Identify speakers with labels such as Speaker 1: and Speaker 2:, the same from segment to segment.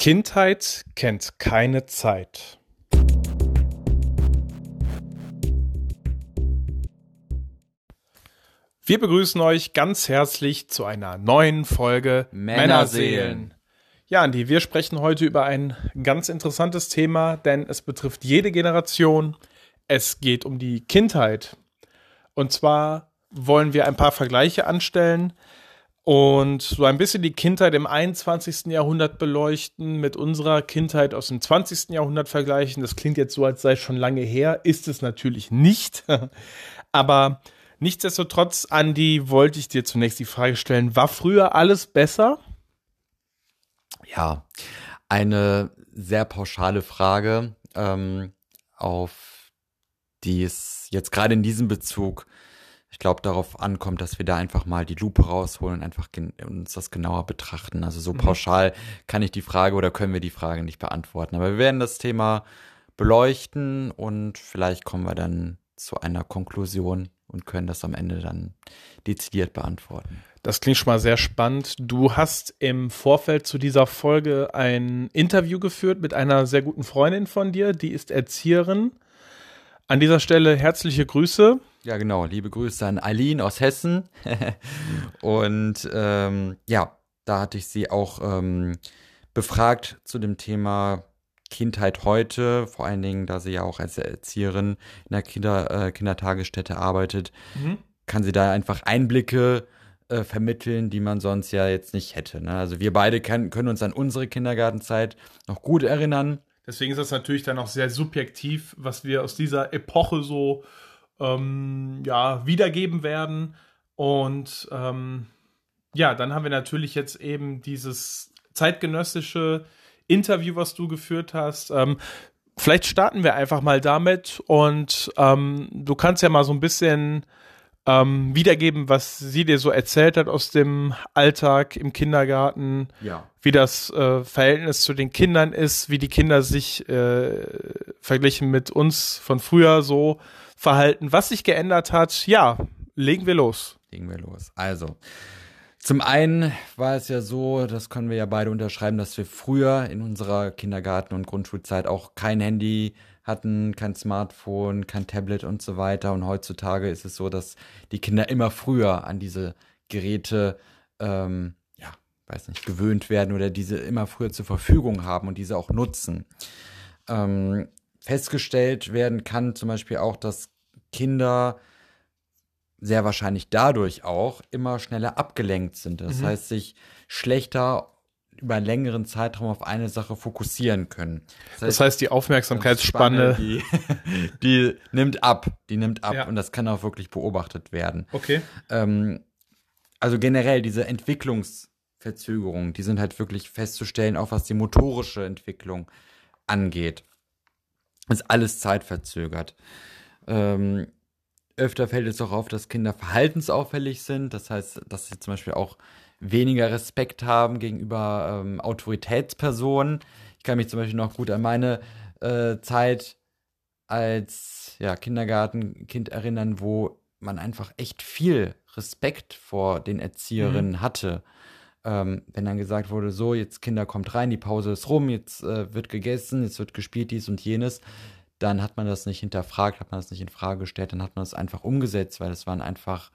Speaker 1: Kindheit kennt keine Zeit. Wir begrüßen euch ganz herzlich zu einer neuen Folge
Speaker 2: Männerseelen.
Speaker 1: Ja, Andi, wir sprechen heute über ein ganz interessantes Thema, denn es betrifft jede Generation. Es geht um die Kindheit. Und zwar wollen wir ein paar Vergleiche anstellen und so ein bisschen die Kindheit im 21. Jahrhundert beleuchten, mit unserer Kindheit aus dem 20. Jahrhundert vergleichen. Das klingt jetzt so, als sei es schon lange her, ist es natürlich nicht. Aber nichtsdestotrotz, Andi, wollte ich dir zunächst die Frage stellen, war früher alles besser?
Speaker 2: Ja, eine sehr pauschale Frage, ähm, auf die es jetzt gerade in diesem Bezug ich glaube, darauf ankommt, dass wir da einfach mal die Lupe rausholen und einfach uns das genauer betrachten. Also so mhm. pauschal kann ich die Frage oder können wir die Frage nicht beantworten. Aber wir werden das Thema beleuchten und vielleicht kommen wir dann zu einer Konklusion und können das am Ende dann dezidiert beantworten.
Speaker 1: Das klingt schon mal sehr spannend. Du hast im Vorfeld zu dieser Folge ein Interview geführt mit einer sehr guten Freundin von dir, die ist Erzieherin. An dieser Stelle herzliche Grüße.
Speaker 2: Ja, genau. Liebe Grüße an Eileen aus Hessen. und ähm, ja, da hatte ich sie auch ähm, befragt zu dem Thema Kindheit heute, vor allen Dingen, da sie ja auch als Erzieherin in der Kinder, äh, Kindertagesstätte arbeitet, mhm. kann sie da einfach Einblicke äh, vermitteln, die man sonst ja jetzt nicht hätte. Ne? Also wir beide kann, können uns an unsere Kindergartenzeit noch gut erinnern.
Speaker 1: Deswegen ist das natürlich dann auch sehr subjektiv, was wir aus dieser Epoche so ähm, ja, wiedergeben werden. Und ähm, ja, dann haben wir natürlich jetzt eben dieses zeitgenössische Interview, was du geführt hast. Ähm, vielleicht starten wir einfach mal damit und ähm, du kannst ja mal so ein bisschen ähm, wiedergeben, was sie dir so erzählt hat aus dem Alltag im Kindergarten,
Speaker 2: ja.
Speaker 1: wie das äh, Verhältnis zu den Kindern ist, wie die Kinder sich äh, verglichen mit uns von früher so Verhalten, was sich geändert hat. Ja, legen wir los.
Speaker 2: Legen wir los. Also, zum einen war es ja so, das können wir ja beide unterschreiben, dass wir früher in unserer Kindergarten- und Grundschulzeit auch kein Handy hatten, kein Smartphone, kein Tablet und so weiter. Und heutzutage ist es so, dass die Kinder immer früher an diese Geräte, ähm, ja, weiß nicht, gewöhnt werden oder diese immer früher zur Verfügung haben und diese auch nutzen. Ähm, festgestellt werden kann zum Beispiel auch, dass Kinder sehr wahrscheinlich dadurch auch immer schneller abgelenkt sind. Das mhm. heißt, sich schlechter über einen längeren Zeitraum auf eine Sache fokussieren können.
Speaker 1: Das heißt, das heißt die Aufmerksamkeitsspanne,
Speaker 2: die, die, nimmt ab, die nimmt ab ja. und das kann auch wirklich beobachtet werden.
Speaker 1: Okay.
Speaker 2: Ähm, also generell diese Entwicklungsverzögerungen, die sind halt wirklich festzustellen, auch was die motorische Entwicklung angeht ist alles zeitverzögert. Ähm, öfter fällt es auch auf, dass Kinder verhaltensauffällig sind. Das heißt, dass sie zum Beispiel auch weniger Respekt haben gegenüber ähm, Autoritätspersonen. Ich kann mich zum Beispiel noch gut an meine äh, Zeit als ja, Kindergartenkind erinnern, wo man einfach echt viel Respekt vor den Erzieherinnen mhm. hatte ähm, wenn dann gesagt wurde, so, jetzt Kinder kommt rein, die Pause ist rum, jetzt äh, wird gegessen, jetzt wird gespielt, dies und jenes, dann hat man das nicht hinterfragt, hat man das nicht in Frage gestellt, dann hat man das einfach umgesetzt, weil es waren einfach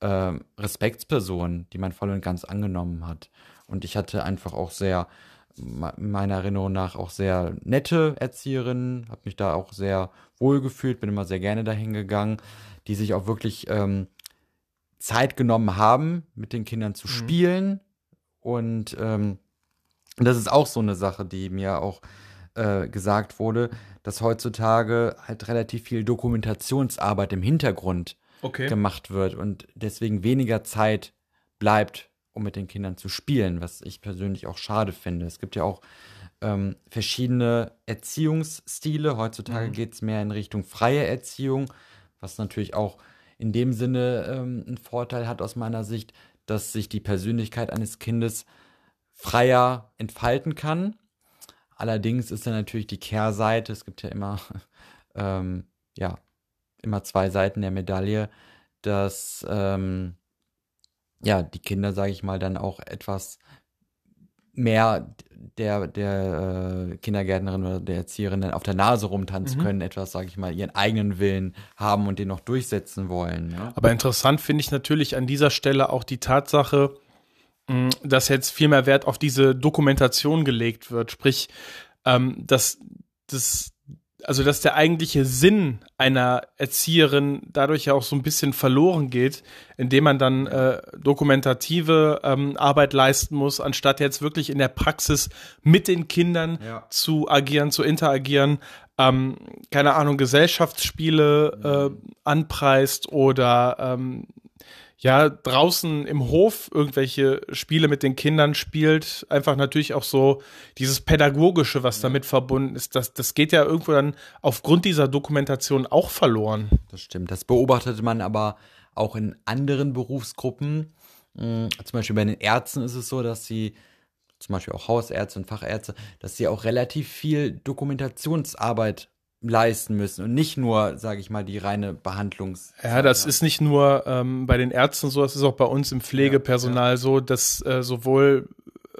Speaker 2: äh, Respektspersonen, die man voll und ganz angenommen hat. Und ich hatte einfach auch sehr, meiner Erinnerung nach, auch sehr nette Erzieherinnen, habe mich da auch sehr wohl gefühlt, bin immer sehr gerne dahin gegangen, die sich auch wirklich ähm, Zeit genommen haben, mit den Kindern zu mhm. spielen, und ähm, das ist auch so eine Sache, die mir auch äh, gesagt wurde, dass heutzutage halt relativ viel Dokumentationsarbeit im Hintergrund
Speaker 1: okay.
Speaker 2: gemacht wird und deswegen weniger Zeit bleibt, um mit den Kindern zu spielen, was ich persönlich auch schade finde. Es gibt ja auch ähm, verschiedene Erziehungsstile. Heutzutage mhm. geht es mehr in Richtung freie Erziehung, was natürlich auch in dem Sinne ähm, einen Vorteil hat aus meiner Sicht, dass sich die Persönlichkeit eines Kindes freier entfalten kann. Allerdings ist dann natürlich die Kehrseite, es gibt ja immer, ähm, ja, immer zwei Seiten der Medaille, dass ähm, ja, die Kinder, sage ich mal, dann auch etwas mehr der, der äh, Kindergärtnerin oder der Erzieherin dann auf der Nase rumtanzen können, etwas, sage ich mal, ihren eigenen Willen haben und den noch durchsetzen wollen. Ne?
Speaker 1: Aber interessant finde ich natürlich an dieser Stelle auch die Tatsache, mh, dass jetzt viel mehr Wert auf diese Dokumentation gelegt wird. Sprich, ähm, dass das also dass der eigentliche Sinn einer Erzieherin dadurch ja auch so ein bisschen verloren geht, indem man dann äh, dokumentative ähm, Arbeit leisten muss, anstatt jetzt wirklich in der Praxis mit den Kindern
Speaker 2: Ja.
Speaker 1: zu agieren, zu interagieren, ähm, keine Ahnung, Gesellschaftsspiele äh, anpreist oder ähm, ja, draußen im Hof irgendwelche Spiele mit den Kindern spielt, einfach natürlich auch so dieses Pädagogische, was damit verbunden ist, das, das geht ja irgendwo dann aufgrund dieser Dokumentation auch verloren.
Speaker 2: Das stimmt. Das beobachtet man aber auch in anderen Berufsgruppen. Mm, Zum Beispiel bei den Ärzten ist es so, dass sie, zum Beispiel auch Hausärzte und Fachärzte, dass sie auch relativ viel Dokumentationsarbeit leisten müssen und nicht nur, sage ich mal, die reine Behandlungs.
Speaker 1: Ja, das ist nicht nur ähm, bei den Ärzten so, das ist auch bei uns im Pflegepersonal so, dass äh, sowohl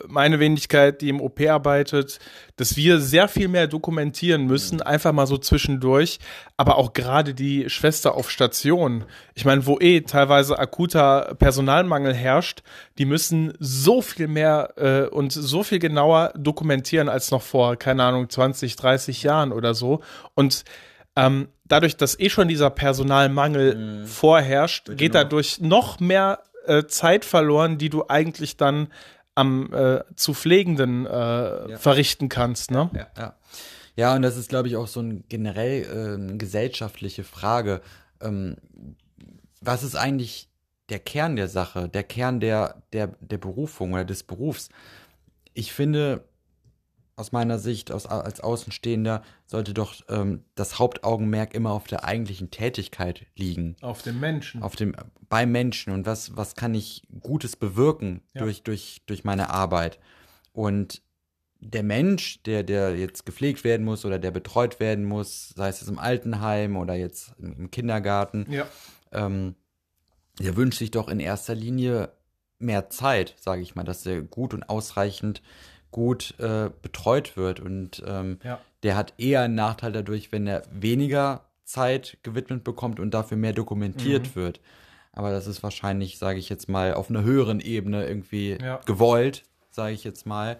Speaker 1: meine Wenigkeit, die im OP arbeitet, dass wir sehr viel mehr dokumentieren müssen, einfach mal so zwischendurch, aber auch gerade die Schwester auf Station. Ich meine, wo eh teilweise akuter Personalmangel herrscht, die müssen so viel mehr äh, und so viel genauer dokumentieren als noch vor, keine Ahnung, 20, 30 Jahren oder so. Und ähm, dadurch, dass eh schon dieser Personalmangel vorherrscht, geht
Speaker 2: noch-
Speaker 1: dadurch noch mehr äh, Zeit verloren, die du eigentlich dann am äh, zu Pflegenden äh, verrichten kannst, ne?
Speaker 2: Ja, ja. ja, und das ist, glaube ich, auch so ein generell ähm, gesellschaftliche Frage. Ähm, was ist eigentlich der Kern der Sache, der Kern der, der, der Berufung oder des Berufs? Ich finde, aus meiner Sicht, aus, als Außenstehender, sollte doch ähm, das Hauptaugenmerk immer auf der eigentlichen Tätigkeit liegen
Speaker 1: Auf den Menschen.
Speaker 2: auf dem beim Menschen und was was kann ich Gutes bewirken
Speaker 1: Ja.
Speaker 2: durch durch durch meine Arbeit und der Mensch, der der jetzt gepflegt werden muss oder der betreut werden muss, sei es im Altenheim oder jetzt im, im Kindergarten,
Speaker 1: ja.
Speaker 2: ähm, der wünscht sich doch in erster Linie mehr Zeit, sage ich mal, dass er gut und ausreichend gut äh, betreut wird und ähm,
Speaker 1: Ja.
Speaker 2: der hat eher einen Nachteil dadurch, wenn er weniger Zeit gewidmet bekommt und dafür mehr dokumentiert
Speaker 1: Mhm.
Speaker 2: wird. Aber das ist wahrscheinlich, sage ich jetzt mal, auf einer höheren Ebene irgendwie
Speaker 1: Ja.
Speaker 2: gewollt, sage ich jetzt mal.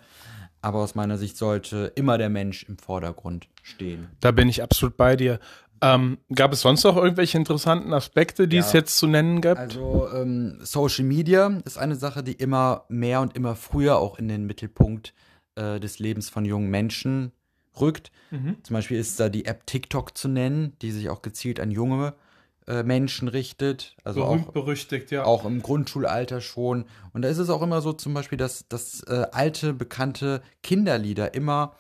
Speaker 2: Aber aus meiner Sicht sollte immer der Mensch im Vordergrund stehen.
Speaker 1: Da bin ich absolut bei dir. Ähm, gab es sonst noch irgendwelche interessanten Aspekte, die
Speaker 2: Ja.
Speaker 1: es jetzt zu nennen gibt?
Speaker 2: Also ähm, Social Media ist eine Sache, die immer mehr und immer früher auch in den Mittelpunkt äh, des Lebens von jungen Menschen rückt.
Speaker 1: Mhm.
Speaker 2: Zum Beispiel ist da die App TikTok zu nennen, die sich auch gezielt an junge äh, Menschen richtet. Also
Speaker 1: Berühmt
Speaker 2: auch,
Speaker 1: berüchtigt, ja.
Speaker 2: auch im Grundschulalter schon. Und da ist es auch immer so zum Beispiel, dass, dass äh, alte, bekannte Kinderlieder immer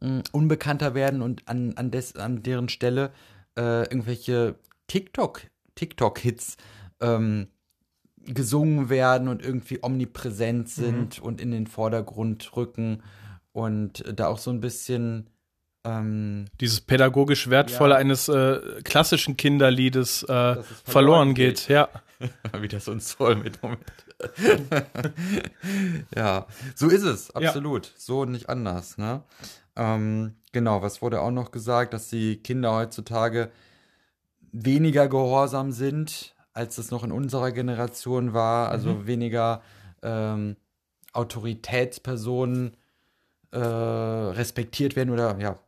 Speaker 2: mh, unbekannter werden und an, an, des, an deren Stelle äh, irgendwelche TikTok, TikTok-Hits ähm, gesungen werden und irgendwie omnipräsent sind und in den Vordergrund rücken und da auch so ein bisschen ähm,
Speaker 1: Dieses pädagogisch Wertvolle
Speaker 2: Ja.
Speaker 1: eines äh, klassischen Kinderliedes äh, verloren,
Speaker 2: verloren
Speaker 1: geht.
Speaker 2: geht.
Speaker 1: Ja.
Speaker 2: Wie das uns soll mit Moment. ja, so ist es, absolut. So und nicht anders, ne? Ähm, genau, was wurde auch noch gesagt, dass die Kinder heutzutage weniger gehorsam sind, als es noch in unserer Generation war. Also weniger ähm, Autoritätspersonen äh, respektiert werden oder ja,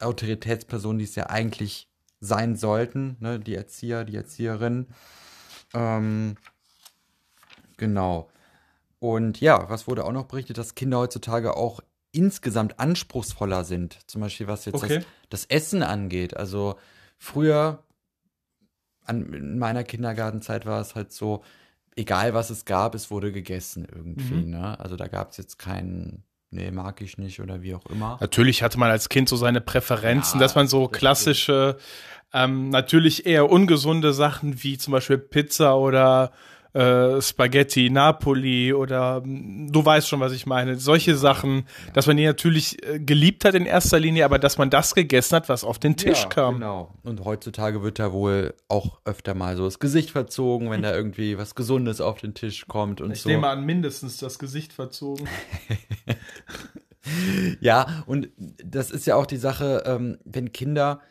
Speaker 2: Autoritätspersonen, die es ja eigentlich sein sollten, ne? Die Erzieher, die Erzieherinnen. Ähm, genau. Und ja, was wurde auch noch berichtet, dass Kinder heutzutage auch insgesamt anspruchsvoller sind. Zum Beispiel was jetzt
Speaker 1: Okay.
Speaker 2: das, das Essen angeht. Also früher, an, in meiner Kindergartenzeit war es halt so, egal was es gab, es wurde gegessen irgendwie.
Speaker 1: Mhm.
Speaker 2: Ne? Also da gab es jetzt keinen, nee, mag ich nicht oder wie auch immer.
Speaker 1: Natürlich hatte man als Kind so seine Präferenzen,
Speaker 2: Ja,
Speaker 1: dass man so klassische, ähm, natürlich eher ungesunde Sachen wie zum Beispiel Pizza oder äh, Spaghetti Napoli oder mm, du weißt schon, was ich meine. Solche Sachen, dass man die natürlich äh, geliebt hat in erster Linie, aber dass man das gegessen hat, was auf den Tisch
Speaker 2: ja,
Speaker 1: kam.
Speaker 2: Genau. Und heutzutage wird da wohl auch öfter mal so das Gesicht verzogen, wenn da irgendwie was Gesundes auf den Tisch kommt und
Speaker 1: Ich
Speaker 2: so.
Speaker 1: nehme an, mindestens das Gesicht verzogen.
Speaker 2: Ja, und das ist ja auch die Sache, ähm, wenn Kinder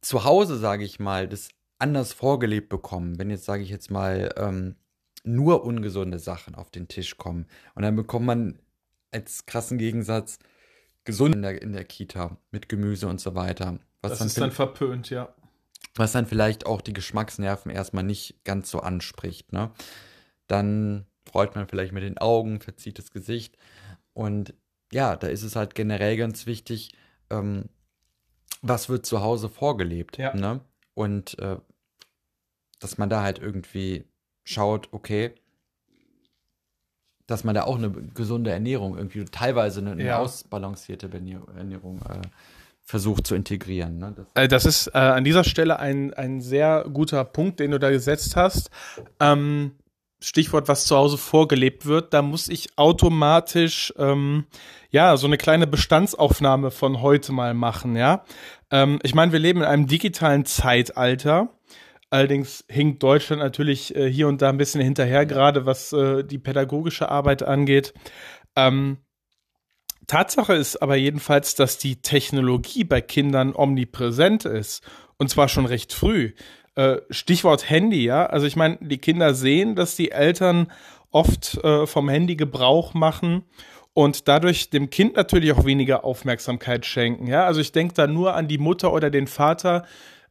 Speaker 2: zu Hause, sage ich mal, das anders vorgelebt bekommen, wenn jetzt, sage ich jetzt mal, ähm, nur ungesunde Sachen auf den Tisch kommen und dann bekommt man als krassen Gegensatz gesund in der, in der Kita mit Gemüse und so weiter.
Speaker 1: Was das dann ist dann verpönt, ja.
Speaker 2: Was dann vielleicht auch die Geschmacksnerven erstmal nicht ganz so anspricht, ne? Dann freut man vielleicht mit den Augen, verzieht das Gesicht und ja, da ist es halt generell ganz wichtig, ähm, was wird zu Hause vorgelebt. Ja. Ne? Und äh, dass man da halt irgendwie schaut, okay, dass man da auch eine gesunde Ernährung irgendwie teilweise eine, eine ja. ausbalancierte Ernährung äh, versucht zu integrieren. Ne?
Speaker 1: Das, äh, das ist äh, an dieser Stelle ein, ein sehr guter Punkt, den du da gesetzt hast. Ähm, Stichwort, was zu Hause vorgelebt wird, da muss ich automatisch ähm, ja so eine kleine Bestandsaufnahme von heute mal machen. Ja, ähm, ich meine, wir leben in einem digitalen Zeitalter. Allerdings hinkt Deutschland natürlich äh, hier und da ein bisschen hinterher, gerade was äh, die pädagogische Arbeit angeht. Ähm, Tatsache ist aber jedenfalls, dass die Technologie bei Kindern omnipräsent ist. Und zwar schon recht früh. Äh, Stichwort Handy, ja. Also ich meine, die Kinder sehen, dass die Eltern oft äh, vom Handy Gebrauch machen und dadurch dem Kind natürlich auch weniger Aufmerksamkeit schenken. Ja, also ich denke da nur an die Mutter oder den Vater,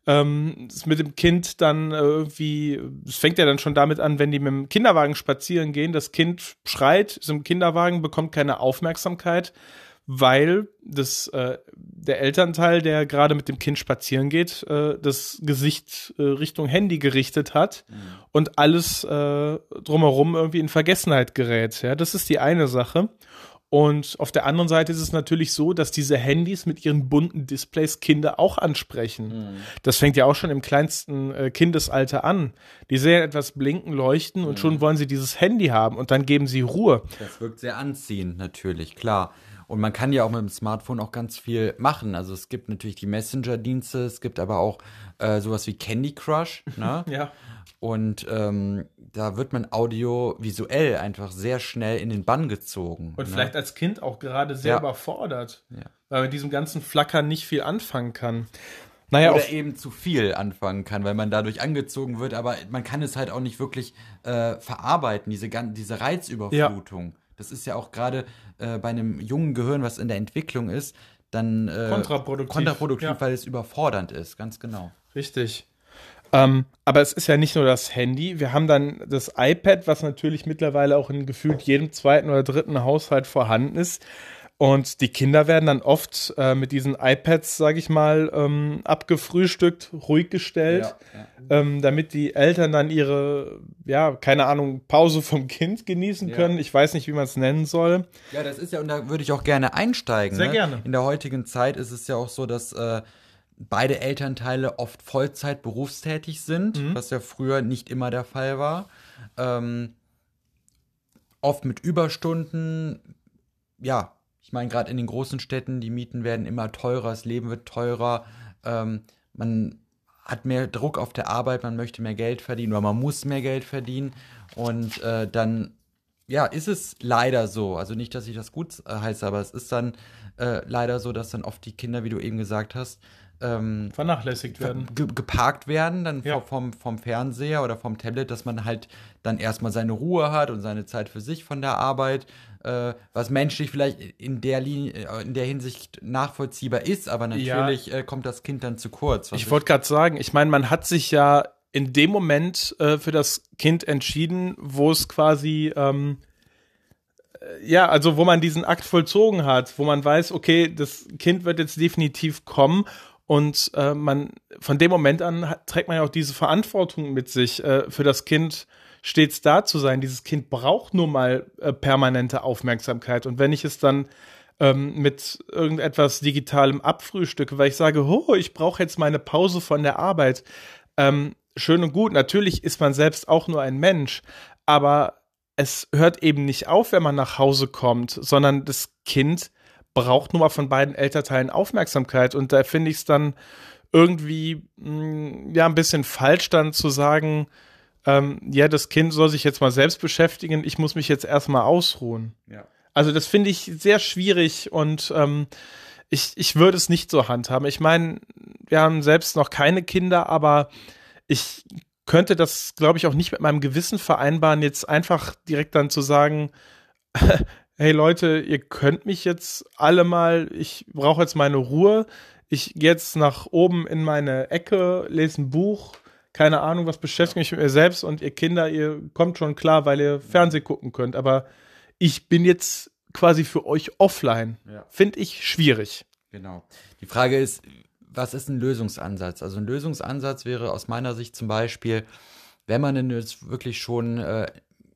Speaker 1: ähm, mit dem Kind dann irgendwie, es fängt ja dann schon damit an, wenn die mit dem Kinderwagen spazieren gehen, das Kind schreit, ist im Kinderwagen, bekommt keine Aufmerksamkeit weil das, äh, der Elternteil, der gerade mit dem Kind spazieren geht, äh, das Gesicht äh, Richtung Handy gerichtet hat mhm. und alles äh, drumherum irgendwie in Vergessenheit gerät. Ja, das ist die eine Sache. Und auf der anderen Seite ist es natürlich so, dass diese Handys mit ihren bunten Displays Kinder auch ansprechen. Mhm. Das fängt ja auch schon im kleinsten äh, Kindesalter an. Die sehen etwas blinken, leuchten und mhm. schon wollen sie dieses Handy haben und dann geben sie Ruhe.
Speaker 2: Das wirkt sehr anziehend, natürlich, klar. Und man kann ja auch mit dem Smartphone auch ganz viel machen. Also es gibt natürlich die Messenger-Dienste, es gibt aber auch äh, sowas wie Candy Crush. Ne?
Speaker 1: ja.
Speaker 2: Und ähm, da wird man audiovisuell einfach sehr schnell in den Bann gezogen.
Speaker 1: Und ne? vielleicht als Kind auch gerade sehr ja. überfordert. Ja. Weil man mit diesem ganzen Flackern nicht viel anfangen kann.
Speaker 2: Naja, Oder eben zu viel anfangen kann, weil man dadurch angezogen wird, aber man kann es halt auch nicht wirklich äh, verarbeiten, diese, diese Reizüberflutung. Ja. Das ist ja auch gerade äh, bei einem jungen Gehirn, was in der Entwicklung ist, dann
Speaker 1: äh, kontraproduktiv,
Speaker 2: kontraproduktiv ja. weil es überfordernd ist, ganz genau.
Speaker 1: Richtig. Ähm, aber es ist ja nicht nur das Handy. Wir haben dann das iPad, was natürlich mittlerweile auch in gefühlt jedem zweiten oder dritten Haushalt vorhanden ist. Und die Kinder werden dann oft äh, mit diesen iPads, sage ich mal, ähm, abgefrühstückt, ruhig gestellt, ja, ja. Ähm, damit die Eltern dann ihre, ja, keine Ahnung, Pause vom Kind genießen ja. können. Ich weiß nicht, wie man es nennen soll.
Speaker 2: Ja, das ist ja, und da würde ich auch gerne einsteigen.
Speaker 1: Sehr
Speaker 2: ne?
Speaker 1: gerne.
Speaker 2: In der heutigen Zeit ist es ja auch so, dass äh, beide Elternteile oft Vollzeit berufstätig sind, mhm. was ja früher nicht immer der Fall war. Ähm, oft mit Überstunden, ja, ich meine, gerade in den großen Städten, die Mieten werden immer teurer, das Leben wird teurer, ähm, man hat mehr Druck auf der Arbeit, man möchte mehr Geld verdienen oder man muss mehr Geld verdienen und äh, dann ja, ist es leider so. Also nicht, dass ich das gut äh, heiße, aber es ist dann äh, leider so, dass dann oft die Kinder, wie du eben gesagt hast, ähm,
Speaker 1: vernachlässigt werden.
Speaker 2: Ge geparkt werden, dann ja. vom, vom Fernseher oder vom Tablet, dass man halt dann erstmal seine Ruhe hat und seine Zeit für sich von der Arbeit, äh, was menschlich vielleicht in der Linie, äh, in der Hinsicht nachvollziehbar ist, aber natürlich ja. äh, kommt das Kind dann zu kurz.
Speaker 1: Ich wollte gerade sagen, ich meine, man hat sich ja in dem Moment äh, für das Kind entschieden, wo es quasi ähm, äh, ja, also wo man diesen Akt vollzogen hat, wo man weiß, okay, das Kind wird jetzt definitiv kommen und äh, man von dem Moment an hat, trägt man ja auch diese Verantwortung mit sich, äh, für das Kind stets da zu sein. Dieses Kind braucht nur mal äh, permanente Aufmerksamkeit. Und wenn ich es dann ähm, mit irgendetwas Digitalem abfrühstücke, weil ich sage, oh, ich brauche jetzt meine Pause von der Arbeit, ähm, schön und gut. Natürlich ist man selbst auch nur ein Mensch, aber es hört eben nicht auf, wenn man nach Hause kommt, sondern das Kind braucht nun mal von beiden Elternteilen Aufmerksamkeit. Und da finde ich es dann irgendwie mh, mm, ja ein bisschen falsch, dann zu sagen, ähm, ja, das Kind soll sich jetzt mal selbst beschäftigen, ich muss mich jetzt erstmal ausruhen.
Speaker 2: Ja.
Speaker 1: Also das finde ich sehr schwierig und ähm, ich, ich würde es nicht so handhaben. Ich meine, wir haben selbst noch keine Kinder, aber ich könnte das, glaube ich, auch nicht mit meinem Gewissen vereinbaren, jetzt einfach direkt dann zu sagen, hey Leute, ihr könnt mich jetzt alle mal, ich brauche jetzt meine Ruhe. Ich gehe jetzt nach oben in meine Ecke, lese ein Buch, keine Ahnung, was beschäftigt mich mit mir selbst und ihr Kinder, ihr kommt schon klar, weil ihr Fernsehen gucken könnt. Aber ich bin jetzt quasi für euch offline. Ja. Finde ich schwierig.
Speaker 2: Genau. Die Frage ist, was ist ein Lösungsansatz? Also ein Lösungsansatz wäre aus meiner Sicht zum Beispiel, wenn man denn jetzt wirklich schon äh,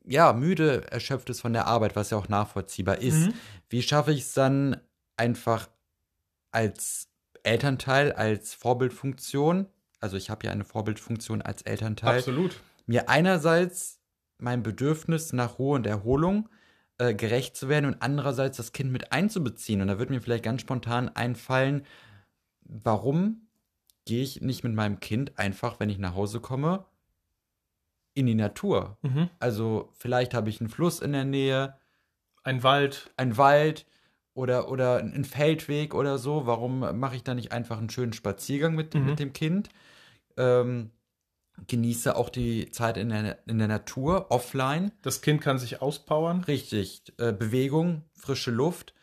Speaker 2: ja müde erschöpft ist von der Arbeit, was ja auch nachvollziehbar ist, mhm. wie schaffe ich es dann einfach als Elternteil, als Vorbildfunktion, also ich habe ja eine Vorbildfunktion als Elternteil,
Speaker 1: Absolut.
Speaker 2: mir einerseits mein Bedürfnis nach Ruhe und Erholung äh, gerecht zu werden und andererseits das Kind mit einzubeziehen. Und da wird mir vielleicht ganz spontan einfallen, warum gehe ich nicht mit meinem Kind einfach, wenn ich nach Hause komme, in die Natur? Mhm. Also vielleicht habe ich einen Fluss in der Nähe.
Speaker 1: Ein Wald.
Speaker 2: Ein Wald oder, oder einen Feldweg oder so. Warum mache ich da nicht einfach einen schönen Spaziergang mit, mhm. mit dem Kind? Ähm, genieße auch die Zeit in der, in der Natur, offline.
Speaker 1: Das Kind kann sich auspowern.
Speaker 2: Richtig. Äh, Bewegung, frische Luft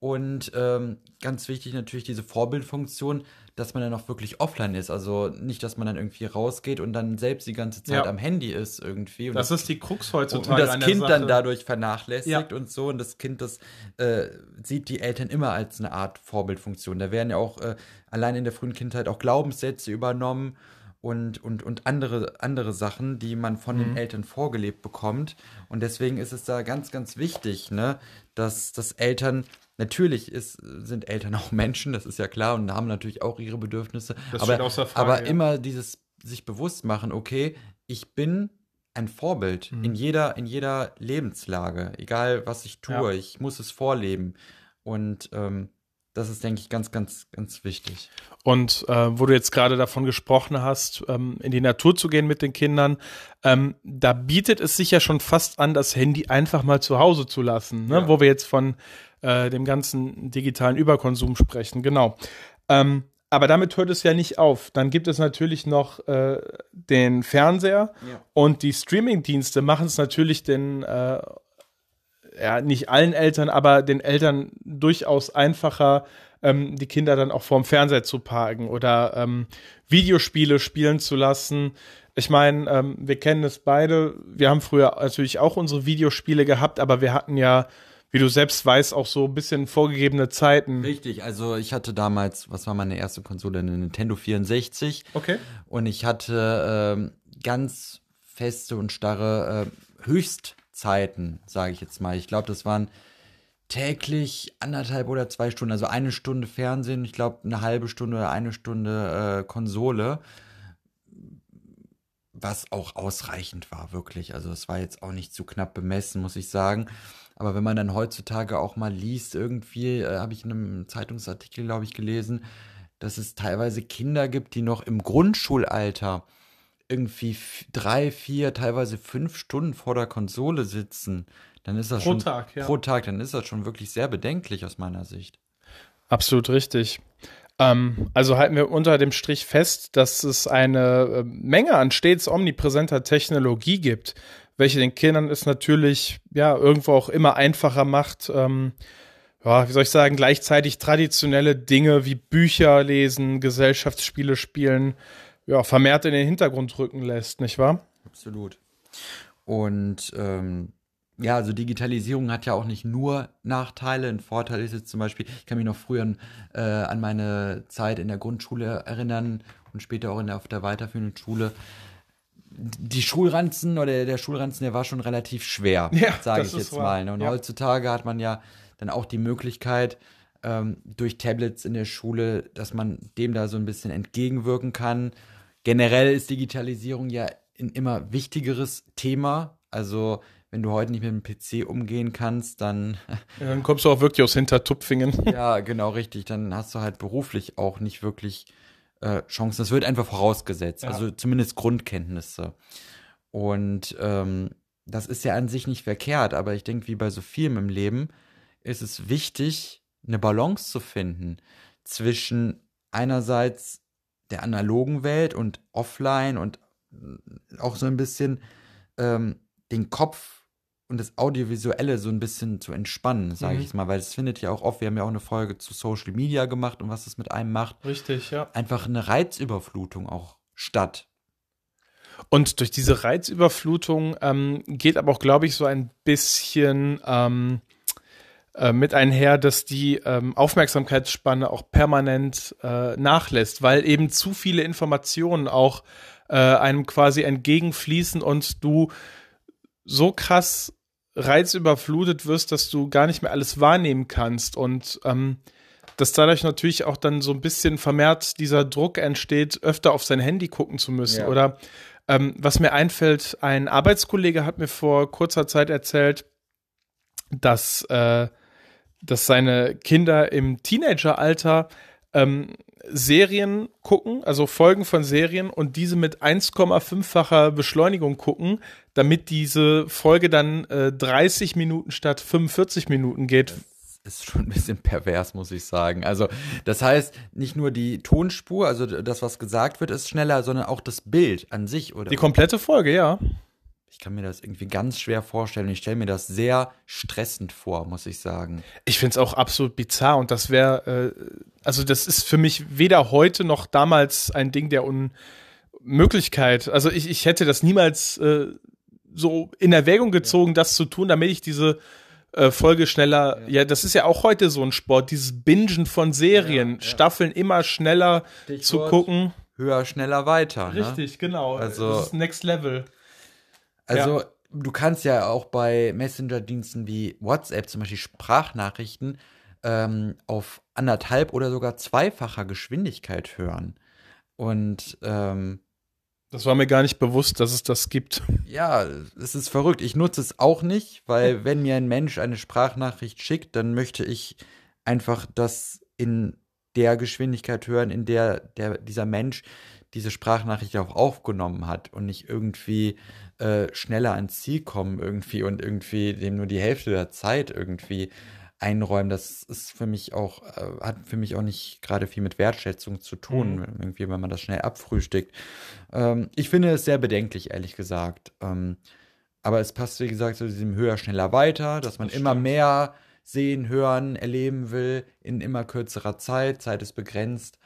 Speaker 2: und ähm, ganz wichtig natürlich diese Vorbildfunktion, dass man dann auch wirklich offline ist. Also nicht, dass man dann irgendwie rausgeht und dann selbst die ganze Zeit ja. am Handy ist irgendwie.
Speaker 1: Und das, das, ist die Krux heutzutage.
Speaker 2: Und das Kind dann dadurch vernachlässigt ja. und so. Und das Kind, das äh, sieht die Eltern immer als eine Art Vorbildfunktion. Da werden ja auch äh, allein in der frühen Kindheit auch Glaubenssätze übernommen und, und, und andere, andere Sachen, die man von mhm. den Eltern vorgelebt bekommt. Und deswegen ist es da ganz, ganz wichtig, ne, dass, dass Eltern Natürlich ist, sind Eltern auch Menschen, das ist ja klar, und haben natürlich auch ihre Bedürfnisse. Das aber Frage, aber ja. immer dieses sich bewusst machen, okay, ich bin ein Vorbild mhm. in, jeder, in jeder Lebenslage, egal was ich tue, ja. ich muss es vorleben. Und ähm, das ist, denke ich, ganz, ganz, ganz wichtig.
Speaker 1: Und äh, wo du jetzt gerade davon gesprochen hast, ähm, in die Natur zu gehen mit den Kindern, ähm, da bietet es sich ja schon fast an, das Handy einfach mal zu Hause zu lassen, ne? Ja. wo wir jetzt von äh, dem ganzen digitalen Überkonsum sprechen. Genau. Ähm, aber damit hört es ja nicht auf. Dann gibt es natürlich noch äh, den Fernseher ja. und die Streaming-Dienste machen es natürlich den, äh, ja, nicht allen Eltern, aber den Eltern durchaus einfacher, ähm, die Kinder dann auch vorm Fernseher zu parken oder ähm, Videospiele spielen zu lassen. Ich meine, ähm, wir kennen es beide. Wir haben früher natürlich auch unsere Videospiele gehabt, aber wir hatten ja wie du selbst weißt, auch so ein bisschen vorgegebene Zeiten.
Speaker 2: Richtig, also ich hatte damals, was war meine erste Konsole, eine Nintendo 64.
Speaker 1: Okay.
Speaker 2: Und ich hatte ähm, ganz feste und starre äh, Höchstzeiten, sage ich jetzt mal. Ich glaube, das waren täglich anderthalb oder zwei Stunden, also eine Stunde Fernsehen, ich glaube eine halbe Stunde oder eine Stunde äh, Konsole, was auch ausreichend war, wirklich. Also es war jetzt auch nicht zu knapp bemessen, muss ich sagen. Aber wenn man dann heutzutage auch mal liest, irgendwie, äh, habe ich in einem Zeitungsartikel, glaube ich, gelesen, dass es teilweise Kinder gibt, die noch im Grundschulalter irgendwie drei, vier, teilweise fünf Stunden vor der Konsole sitzen, dann ist das
Speaker 1: pro
Speaker 2: schon
Speaker 1: Tag, ja.
Speaker 2: pro Tag, dann ist das schon wirklich sehr bedenklich aus meiner Sicht.
Speaker 1: Absolut richtig. Ähm, also halten wir unter dem Strich fest, dass es eine äh, Menge an stets omnipräsenter Technologie gibt, welche den Kindern es natürlich ja irgendwo auch immer einfacher macht, ähm, ja, wie soll ich sagen, gleichzeitig traditionelle Dinge wie Bücher lesen, Gesellschaftsspiele spielen, ja, vermehrt in den Hintergrund rücken lässt, nicht wahr?
Speaker 2: Absolut. Und ähm, ja, also Digitalisierung hat ja auch nicht nur Nachteile. Ein Vorteil ist jetzt zum Beispiel, ich kann mich noch früher äh, an meine Zeit in der Grundschule erinnern und später auch in der, auf der weiterführenden Schule die Schulranzen oder der Schulranzen, der war schon relativ schwer, ja, sage ich jetzt mal. Ne? Und ja. heutzutage hat man ja dann auch die Möglichkeit, ähm, durch Tablets in der Schule, dass man dem da so ein bisschen entgegenwirken kann. Generell ist Digitalisierung ja ein immer wichtigeres Thema. Also wenn du heute nicht mit dem PC umgehen kannst, dann.
Speaker 1: Ja, dann kommst du auch wirklich aus Hintertupfingen.
Speaker 2: ja, genau, richtig. Dann hast du halt beruflich auch nicht wirklich äh, Chancen. Das wird einfach vorausgesetzt, ja. also zumindest Grundkenntnisse. Und ähm, das ist ja an sich nicht verkehrt, aber ich denke, wie bei so vielem im Leben, ist es wichtig, eine Balance zu finden zwischen einerseits der analogen Welt und offline und auch so ein bisschen ähm, den Kopf und das Audiovisuelle so ein bisschen zu entspannen, sage
Speaker 1: Mhm.
Speaker 2: ich mal, weil es findet ja auch oft, wir haben ja auch eine Folge zu Social Media gemacht und was es mit einem macht,
Speaker 1: Richtig, ja.
Speaker 2: einfach eine Reizüberflutung auch statt.
Speaker 1: Und durch diese Reizüberflutung ähm, geht aber auch, glaube ich, so ein bisschen ähm, äh, mit einher, dass die ähm, Aufmerksamkeitsspanne auch permanent äh, nachlässt, weil eben zu viele Informationen auch äh, einem quasi entgegenfließen und du so krass reizüberflutet wirst, dass du gar nicht mehr alles wahrnehmen kannst und ähm, dass dadurch natürlich auch dann so ein bisschen vermehrt dieser Druck entsteht, öfter auf sein Handy gucken zu müssen.
Speaker 2: Ja.
Speaker 1: Oder ähm, was mir einfällt, ein Arbeitskollege hat mir vor kurzer Zeit erzählt, dass, äh, dass seine Kinder im Teenageralter ähm, Serien gucken, also Folgen von Serien und diese mit 1,5-facher Beschleunigung gucken, damit diese Folge dann äh, 30 Minuten statt 45 Minuten geht.
Speaker 2: ist schon ein bisschen pervers, muss ich sagen. Also, das heißt, nicht nur die Tonspur, also das, was gesagt wird, ist schneller, sondern auch das Bild an sich, oder?
Speaker 1: Die komplette Folge, ja.
Speaker 2: Ich kann mir das irgendwie ganz schwer vorstellen. Ich stelle mir das sehr stressend vor, muss ich sagen.
Speaker 1: Ich finde es auch absolut bizarr und das wäre, äh, also das ist für mich weder heute noch damals ein Ding der Unmöglichkeit. Also ich, ich hätte das niemals äh, so in Erwägung gezogen, das zu tun, damit ich diese äh, Folge schneller, ja. das ist ja auch heute so ein Sport, dieses Bingen von Serien,
Speaker 2: Ja, ja.
Speaker 1: Staffeln immer schneller zu
Speaker 2: Stichwort
Speaker 1: gucken.
Speaker 2: Höher, schneller, weiter. Ne?
Speaker 1: Richtig, genau.
Speaker 2: Also-
Speaker 1: das ist Next Level.
Speaker 2: Also, du kannst ja auch bei Messenger-Diensten wie WhatsApp zum Beispiel Sprachnachrichten ähm, auf anderthalb oder sogar zweifacher Geschwindigkeit hören. Und ähm,
Speaker 1: Das war mir gar nicht bewusst, dass es das gibt.
Speaker 2: Ja, es ist verrückt. Ich nutze es auch nicht, weil wenn mir ein Mensch eine Sprachnachricht schickt, dann möchte ich einfach das in der Geschwindigkeit hören, in der, der dieser Mensch diese Sprachnachricht auch aufgenommen hat und nicht irgendwie äh, schneller ans Ziel kommen irgendwie und irgendwie dem nur die Hälfte der Zeit irgendwie einräumen. Das ist für mich auch, äh, hat für mich auch nicht gerade viel mit Wertschätzung zu tun,
Speaker 1: Mhm.
Speaker 2: irgendwie, wenn man das schnell abfrühstückt. Ähm, ich finde es sehr bedenklich, ehrlich gesagt. Ähm, aber es passt, wie gesagt, zu diesem höher, schneller, weiter, dass man
Speaker 1: Das
Speaker 2: immer mehr sehen, hören, erleben will in immer kürzerer Zeit. Zeit ist begrenzt.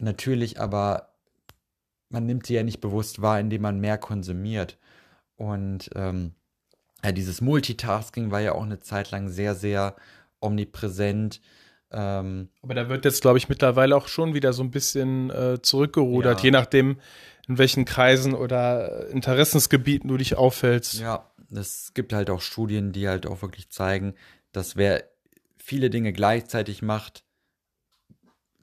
Speaker 2: Natürlich, aber man nimmt sie ja nicht bewusst wahr, indem man mehr konsumiert. Und ähm, ja, dieses Multitasking war ja auch eine Zeit lang sehr, sehr omnipräsent. Ähm,
Speaker 1: Aber da wird jetzt, glaube ich, mittlerweile auch schon wieder so ein bisschen äh, zurückgerudert,
Speaker 2: Ja.
Speaker 1: je nachdem, in welchen Kreisen oder Interessensgebieten du dich aufhältst.
Speaker 2: Ja, es gibt halt auch Studien, die halt auch wirklich zeigen, dass wer viele Dinge gleichzeitig macht,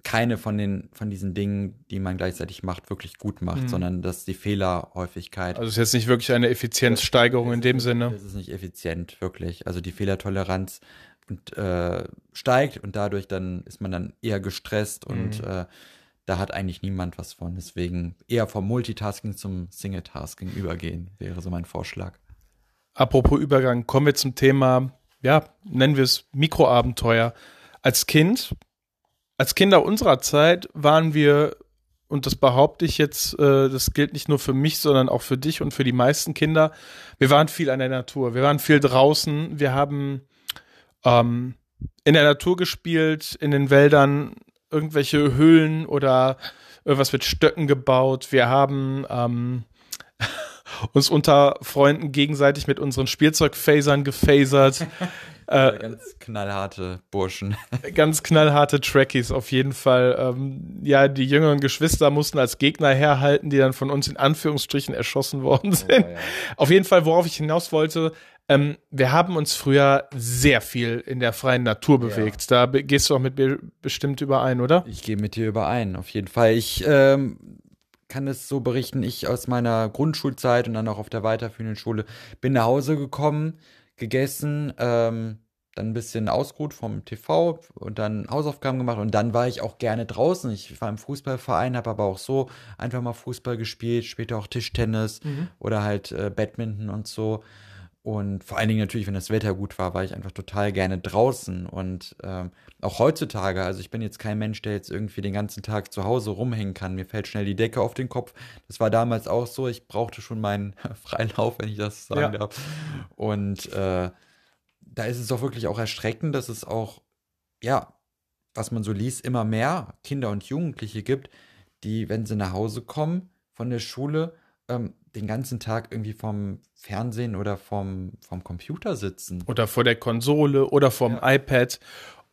Speaker 2: keine von den von diesen Dingen, die man gleichzeitig macht, wirklich gut macht,
Speaker 1: Mhm.
Speaker 2: sondern dass die Fehlerhäufigkeit
Speaker 1: Also ist jetzt nicht wirklich eine Effizienzsteigerung in dem Sinne.
Speaker 2: Das ist nicht effizient, wirklich. Also die Fehlertoleranz und, äh, steigt und dadurch dann ist man dann eher gestresst und
Speaker 1: Mhm.
Speaker 2: äh, da hat eigentlich niemand was von. Deswegen eher vom Multitasking zum Singletasking übergehen, wäre so mein Vorschlag.
Speaker 1: Apropos Übergang, kommen wir zum Thema, ja, nennen wir es Mikroabenteuer. Als Kind, als Kinder unserer Zeit waren wir, und das behaupte ich jetzt, äh, das gilt nicht nur für mich, sondern auch für dich und für die meisten Kinder, wir waren viel an der Natur, wir waren viel draußen, wir haben ähm, in der Natur gespielt, in den Wäldern irgendwelche Höhlen oder irgendwas mit Stöcken gebaut. Wir haben ähm, uns unter Freunden gegenseitig mit unseren Spielzeugphasern gefasert. äh,
Speaker 2: Ganz knallharte Burschen.
Speaker 1: ganz knallharte Trackies auf jeden Fall. Ähm, ja, die jüngeren Geschwister mussten als Gegner herhalten, die dann von uns in Anführungsstrichen erschossen worden sind. Auf jeden Fall, worauf ich hinaus wollte, ähm, wir haben uns früher sehr viel in der freien Natur bewegt. Da be- gehst du auch mit mir bestimmt überein, oder?
Speaker 2: Ich gehe mit dir überein, auf jeden Fall. Ich ähm, kann es so berichten, ich aus meiner Grundschulzeit und dann auch auf der weiterführenden Schule bin nach Hause gekommen, gegessen, ähm, dann ein bisschen ausgeruht vom TV und dann Hausaufgaben gemacht und dann war ich auch gerne draußen. Ich war im Fußballverein, habe aber auch so einfach mal Fußball gespielt, später auch Tischtennis oder halt äh, Badminton und so. Und vor allen Dingen natürlich, wenn das Wetter gut war, war ich einfach total gerne draußen. Und ähm, auch heutzutage, also ich bin jetzt kein Mensch, der jetzt irgendwie den ganzen Tag zu Hause rumhängen kann. Mir fällt schnell die Decke auf den Kopf. Das war damals auch so. Ich brauchte schon meinen Freilauf, wenn ich das sagen ja. darf. Und äh, da ist es doch wirklich auch erschreckend, dass es auch, ja, was man so liest, immer mehr Kinder und Jugendliche gibt, die, wenn sie nach Hause kommen von der Schule, ähm, den ganzen Tag irgendwie vom Fernsehen oder vom, vom Computer sitzen.
Speaker 1: Oder vor der Konsole oder vom ja. iPad.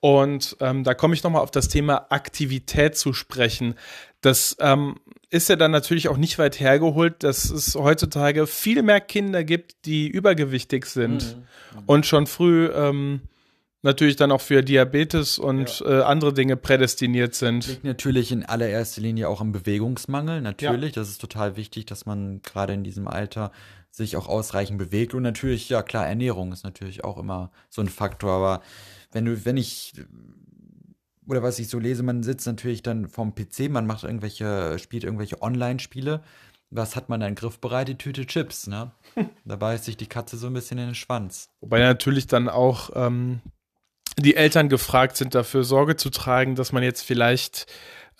Speaker 1: Und ähm, da komme ich nochmal auf das Thema Aktivität zu sprechen. Das ähm, ist ja dann natürlich auch nicht weit hergeholt, dass es heutzutage viel mehr Kinder gibt, die übergewichtig sind mhm. und schon früh ähm, natürlich dann auch für Diabetes und ja. äh, andere Dinge prädestiniert sind.
Speaker 2: Liegt natürlich in allererster Linie auch am Bewegungsmangel. Natürlich, ja. das ist total wichtig, dass man gerade in diesem Alter sich auch ausreichend bewegt. Und natürlich, ja klar, Ernährung ist natürlich auch immer so ein Faktor. Aber wenn du, wenn ich oder was ich so lese, man sitzt natürlich dann vorm PC, man macht irgendwelche, spielt irgendwelche Online-Spiele. Was hat man dann griffbereit? Die Tüte Chips, ne? da beißt sich die Katze so ein bisschen in den Schwanz.
Speaker 1: Wobei natürlich dann auch ähm, die Eltern gefragt sind, dafür Sorge zu tragen, dass man jetzt vielleicht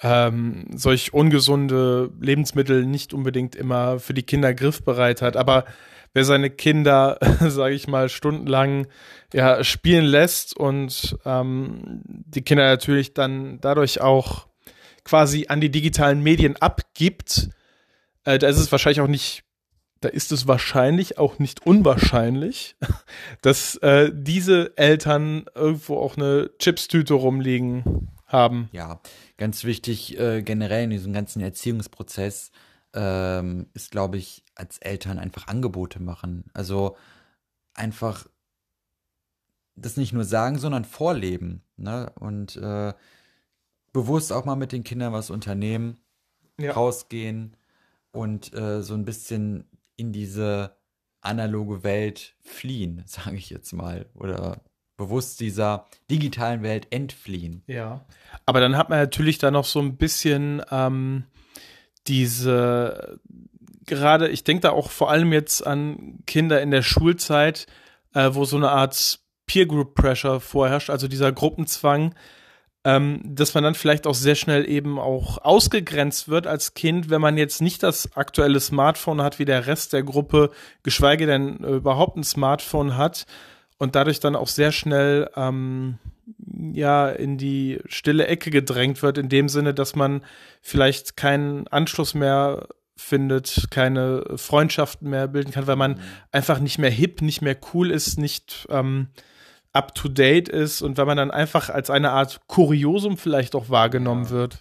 Speaker 1: ähm, solch ungesunde Lebensmittel nicht unbedingt immer für die Kinder griffbereit hat. Aber wer seine Kinder, sage ich mal, stundenlang ja, spielen lässt und ähm, die Kinder natürlich dann dadurch auch quasi an die digitalen Medien abgibt, äh, da ist es wahrscheinlich auch nicht da ist es wahrscheinlich auch nicht unwahrscheinlich, dass äh, diese Eltern irgendwo auch eine Chipstüte rumliegen haben.
Speaker 2: Ja, ganz wichtig äh, generell in diesem ganzen Erziehungsprozess ähm, ist, glaube ich, als Eltern einfach Angebote machen. Also einfach das nicht nur sagen, sondern vorleben. Ne? Und äh, bewusst auch mal mit den Kindern was unternehmen, ja. rausgehen und äh, so ein bisschen in diese analoge Welt fliehen, sage ich jetzt mal, oder bewusst dieser digitalen Welt entfliehen.
Speaker 1: Ja, aber dann hat man natürlich da noch so ein bisschen ähm, diese, gerade, ich denke da auch vor allem jetzt an Kinder in der Schulzeit, äh, wo so eine Art Peer Group Pressure vorherrscht, also dieser Gruppenzwang, ähm, dass man dann vielleicht auch sehr schnell eben auch ausgegrenzt wird als Kind, wenn man jetzt nicht das aktuelle Smartphone hat wie der Rest der Gruppe, geschweige denn äh, überhaupt ein Smartphone hat und dadurch dann auch sehr schnell ähm, ja in die stille Ecke gedrängt wird, in dem Sinne, dass man vielleicht keinen Anschluss mehr findet, keine Freundschaften mehr bilden kann, weil man mhm. einfach nicht mehr hip, nicht mehr cool ist, nicht ähm, up to date ist und wenn man dann einfach als eine Art Kuriosum vielleicht auch wahrgenommen ja. wird.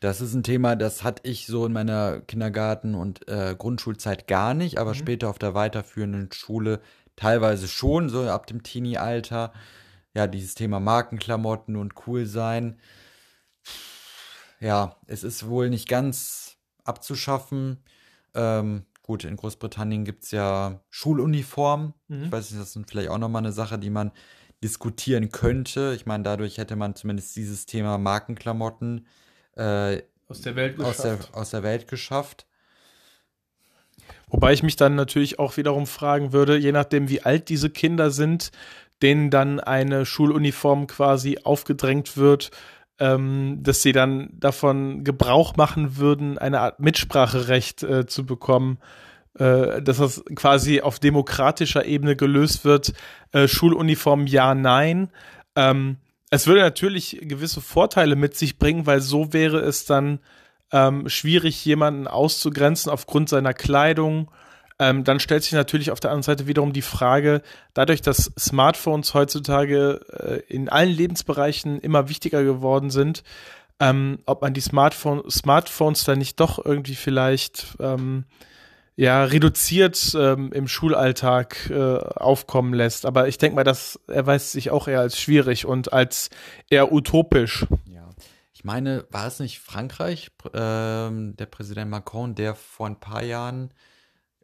Speaker 2: Das ist ein Thema, das hatte ich so in meiner Kindergarten- und äh, Grundschulzeit gar nicht, aber mhm. später auf der weiterführenden Schule teilweise schon, so ab dem Teenie-Alter. Ja, dieses Thema Markenklamotten und cool sein. Ja, es ist wohl nicht ganz abzuschaffen. Ähm, gut, in Großbritannien gibt es ja Schuluniformen. Mhm. Ich weiß nicht, das ist vielleicht auch nochmal eine Sache, die man diskutieren könnte. Ich meine, dadurch hätte man zumindest dieses Thema Markenklamotten äh,
Speaker 1: aus, der Welt
Speaker 2: aus, der, aus der Welt geschafft.
Speaker 1: Wobei ich mich dann natürlich auch wiederum fragen würde, je nachdem, wie alt diese Kinder sind, denen dann eine Schuluniform quasi aufgedrängt wird, ähm, dass sie dann davon Gebrauch machen würden, eine Art Mitspracherecht äh, zu bekommen äh, dass das quasi auf demokratischer Ebene gelöst wird. Äh, Schuluniform ja, nein. Ähm, es würde natürlich gewisse Vorteile mit sich bringen, weil so wäre es dann ähm, schwierig, jemanden auszugrenzen aufgrund seiner Kleidung. Ähm, dann stellt sich natürlich auf der anderen Seite wiederum die Frage, dadurch, dass Smartphones heutzutage äh, in allen Lebensbereichen immer wichtiger geworden sind, ähm, ob man die Smartphone, Smartphones dann nicht doch irgendwie vielleicht ähm, ja, reduziert ähm, im Schulalltag äh, aufkommen lässt. Aber ich denke mal, das erweist sich auch eher als schwierig und als eher utopisch.
Speaker 2: Ja. Ich meine, war es nicht Frankreich, ähm, der Präsident Macron, der vor ein paar Jahren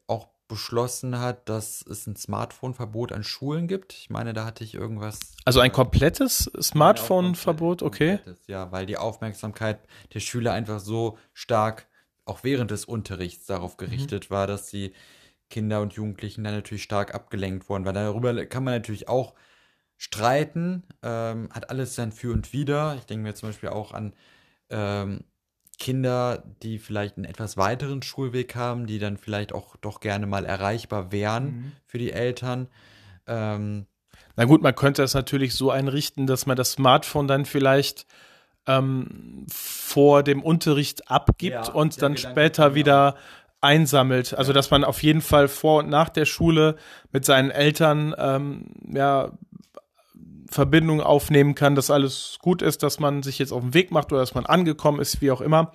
Speaker 2: auch beschlossen hat, dass es ein Smartphone-Verbot an Schulen gibt? Ich meine, da hatte ich irgendwas.
Speaker 1: Also ein komplettes Smartphone-Verbot, okay. Komplettes,
Speaker 2: ja, weil die Aufmerksamkeit der Schüler einfach so stark auch während des Unterrichts darauf mhm. gerichtet mhm. war, dass sie Kinder und Jugendlichen dann natürlich stark abgelenkt worden, weil darüber kann man natürlich auch streiten, ähm, hat alles sein Für und Wider. Ich denke mir zum Beispiel auch an ähm, Kinder, die vielleicht einen etwas weiteren Schulweg haben, die dann vielleicht auch doch gerne mal erreichbar wären mhm. für die Eltern. Ähm,
Speaker 1: Na gut, man könnte es natürlich so einrichten, dass man das Smartphone dann vielleicht ähm, vor dem Unterricht abgibt ja, und dann Gedanke später wieder einsammelt. Also dass man auf jeden Fall vor und nach der Schule mit seinen Eltern ähm, ja Verbindung aufnehmen kann, dass alles gut ist, dass man sich jetzt auf den Weg macht oder dass man angekommen ist, wie auch immer.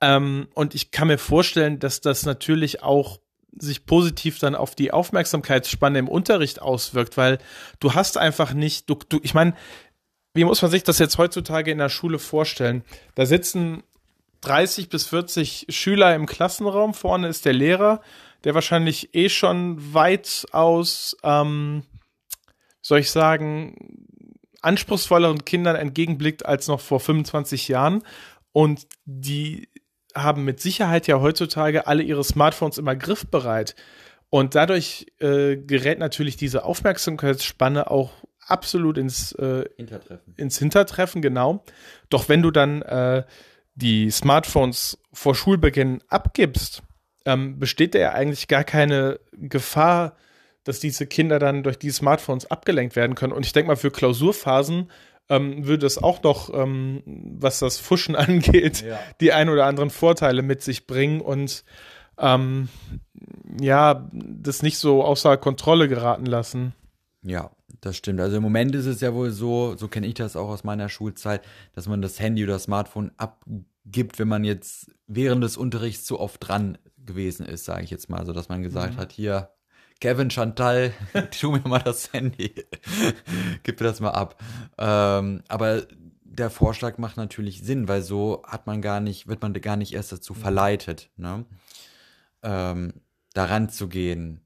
Speaker 1: Ähm, und ich kann mir vorstellen, dass das natürlich auch sich positiv dann auf die Aufmerksamkeitsspanne im Unterricht auswirkt, weil du hast einfach nicht, du, du ich meine, wie muss man sich das jetzt heutzutage in der Schule vorstellen? Da sitzen 30 bis 40 Schüler im Klassenraum, vorne ist der Lehrer, der wahrscheinlich eh schon weitaus ähm, soll ich sagen, anspruchsvolleren Kindern entgegenblickt als noch vor 25 Jahren. Und die haben mit Sicherheit ja heutzutage alle ihre Smartphones immer griffbereit. Und dadurch äh, gerät natürlich diese Aufmerksamkeitsspanne auch absolut ins, äh, Hintertreffen. ins Hintertreffen, genau. Doch wenn du dann äh, die Smartphones vor Schulbeginn abgibst, ähm, besteht da ja eigentlich gar keine Gefahr, dass diese Kinder dann durch die Smartphones abgelenkt werden können. Und ich denke mal, für Klausurphasen ähm, würde es auch noch, ähm, was das Fuschen angeht, ja. die ein oder anderen Vorteile mit sich bringen und ähm, ja, das nicht so außer Kontrolle geraten lassen.
Speaker 2: Ja, das stimmt. Also im Moment ist es ja wohl so, so kenne ich das auch aus meiner Schulzeit, dass man das Handy oder Smartphone abgibt, wenn man jetzt während des Unterrichts zu oft dran gewesen ist, sage ich jetzt mal, so dass man gesagt mhm. hat, hier Kevin Chantal, tu mir mal das Handy. Gib mir das mal ab. Ähm, aber der Vorschlag macht natürlich Sinn, weil so hat man gar nicht, wird man gar nicht erst dazu verleitet, ne? Ähm, daran zu gehen.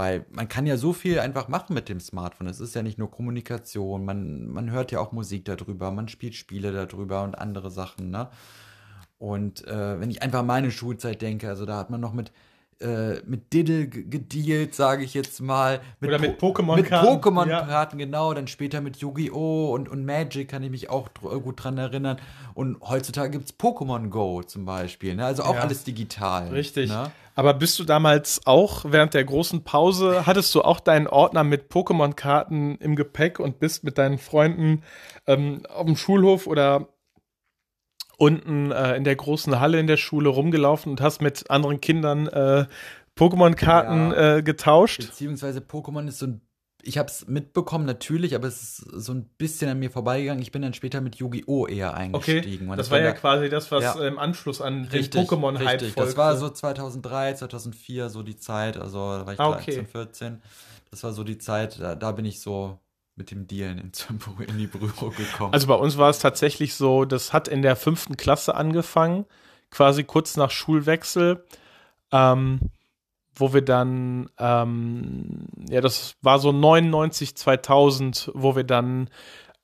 Speaker 2: Weil man kann ja so viel einfach machen mit dem Smartphone. Es ist ja nicht nur Kommunikation, man, man hört ja auch Musik darüber, man spielt Spiele darüber und andere Sachen, ne? Und äh, wenn ich einfach meine Schulzeit denke, also da hat man noch mit äh, mit Diddle gedealt, sage ich jetzt mal.
Speaker 1: Mit Oder mit Pokémon-Karten.
Speaker 2: Mit Pokémon-Karten, ja. genau. Dann später mit Yu-Gi-Oh! Und, und Magic kann ich mich auch äh, gut dran erinnern. Und heutzutage gibt es Pokémon Go zum Beispiel. Ne? Also auch ja. alles digital.
Speaker 1: Richtig.
Speaker 2: Ne?
Speaker 1: Aber bist du damals auch während der großen Pause, hattest du auch deinen Ordner mit Pokémon-Karten im Gepäck und bist mit deinen Freunden ähm, auf dem Schulhof oder unten äh, in der großen Halle in der Schule rumgelaufen und hast mit anderen Kindern äh, Pokémon-Karten ja, äh, getauscht.
Speaker 2: Beziehungsweise Pokémon ist so ein ich habe es mitbekommen, natürlich, aber es ist so ein bisschen an mir vorbeigegangen. Ich bin dann später mit Yu-Gi-Oh! eher eingestiegen.
Speaker 1: Okay, das, das war ja quasi das, was ja. im Anschluss an richtig, den Pokémon-Hype folgte.
Speaker 2: Das war so 2003, 2004 so die Zeit, also da war ich ah, okay. 13, 14. Das war so die Zeit, da, da bin ich so mit dem Dealen in, in die Berührung gekommen?
Speaker 1: Also bei uns war es tatsächlich so, das hat in der fünften Klasse angefangen, quasi kurz nach Schulwechsel, ähm, wo wir dann, ähm, ja, das war so 99, 2000, wo wir dann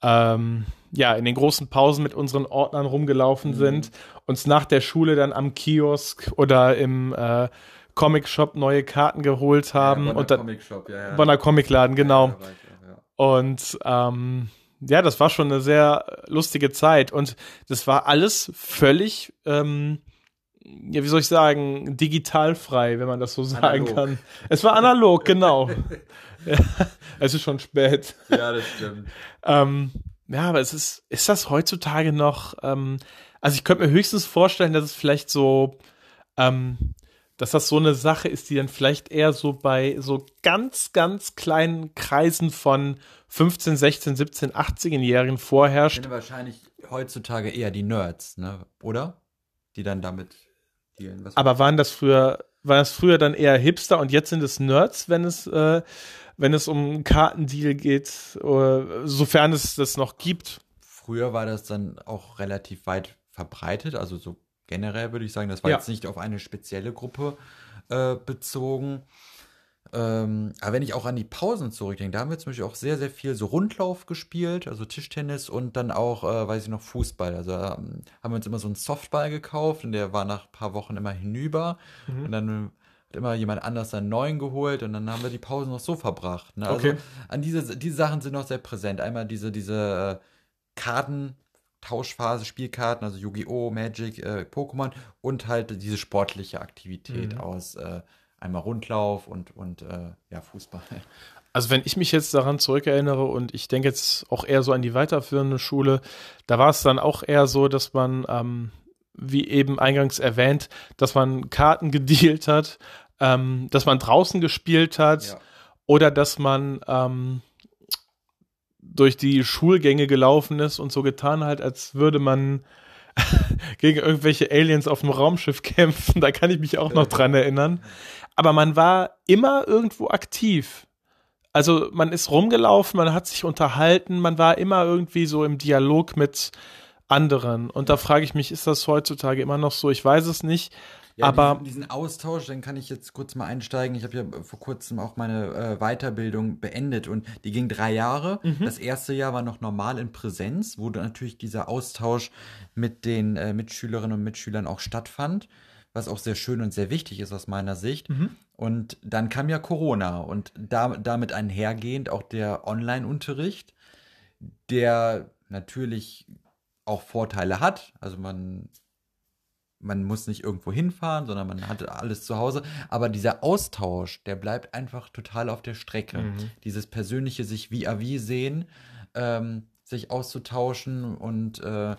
Speaker 1: ähm, ja, in den großen Pausen mit unseren Ordnern rumgelaufen mhm. sind, uns nach der Schule dann am Kiosk oder im äh, Comic Shop neue Karten geholt haben. Ja, Bonner und dann, Comic Shop, ja, ja. Bonner Comicladen, genau. Ja, und ähm, ja, das war schon eine sehr lustige Zeit. Und das war alles völlig, ähm, ja, wie soll ich sagen, digitalfrei, wenn man das so sagen analog. kann. Es war analog, genau. ja, es ist schon spät.
Speaker 2: Ja, das stimmt.
Speaker 1: ähm, ja, aber es ist, ist das heutzutage noch, ähm, also ich könnte mir höchstens vorstellen, dass es vielleicht so, ähm, dass das so eine Sache ist, die dann vielleicht eher so bei so ganz, ganz kleinen Kreisen von 15, 16, 17, 18-Jährigen vorherrscht.
Speaker 2: Finde wahrscheinlich heutzutage eher die Nerds, ne? Oder? Die dann damit
Speaker 1: dealen. Was Aber waren das früher, war das früher dann eher Hipster und jetzt sind es Nerds, wenn es, äh, wenn es um Kartendeal geht, oder, sofern es das noch gibt?
Speaker 2: Früher war das dann auch relativ weit verbreitet, also so generell würde ich sagen, das war ja. jetzt nicht auf eine spezielle Gruppe äh, bezogen. Ähm, aber wenn ich auch an die Pausen zurückdenke, da haben wir zum Beispiel auch sehr, sehr viel so Rundlauf gespielt, also Tischtennis und dann auch, äh, weiß ich noch, Fußball. Also ähm, haben wir uns immer so einen Softball gekauft und der war nach ein paar Wochen immer hinüber. Mhm. Und dann immer jemand anders einen neuen geholt und dann haben wir die Pause noch so verbracht. Ne? Also
Speaker 1: Okay.
Speaker 2: an diese, diese Sachen sind noch sehr präsent. Einmal diese, diese äh, Karten, Tauschphase, Spielkarten, also Yu-Gi-Oh!, Magic, äh, Pokémon und halt diese sportliche Aktivität
Speaker 1: Mhm.
Speaker 2: aus äh, einmal Rundlauf und, und äh, ja, Fußball.
Speaker 1: Also wenn ich mich jetzt daran zurückerinnere und ich denke jetzt auch eher so an die weiterführende Schule, da war es dann auch eher so, dass man, ähm, wie eben eingangs erwähnt, dass man Karten gedealt hat, ähm, dass man draußen gespielt hat oder dass man ähm, durch die Schulgänge gelaufen ist und so getan hat, als würde man gegen irgendwelche Aliens auf dem Raumschiff kämpfen. Da kann ich mich auch noch dran erinnern. Aber man war immer irgendwo aktiv. Also man ist rumgelaufen, man hat sich unterhalten, man war immer irgendwie so im Dialog mit anderen. Und da frage ich mich, ist das heutzutage immer noch so? Ich weiß es nicht.
Speaker 2: Ja,
Speaker 1: aber
Speaker 2: diesen, diesen Austausch, dann kann ich jetzt kurz mal einsteigen. Ich habe ja vor kurzem auch meine äh, Weiterbildung beendet und die ging drei Jahre. Das erste Jahr war noch normal in Präsenz, wo natürlich dieser Austausch mit den äh, Mitschülerinnen und Mitschülern auch stattfand, was auch sehr schön und sehr wichtig ist aus meiner Sicht. Und dann kam ja Corona und da, damit einhergehend auch der Online-Unterricht, der natürlich auch Vorteile hat. Also man man muss nicht irgendwo hinfahren, sondern man hat alles zu Hause. Aber dieser Austausch, der bleibt einfach total auf der Strecke.
Speaker 1: Mhm.
Speaker 2: Dieses persönliche sich wie à vis sehen, ähm, sich auszutauschen und äh,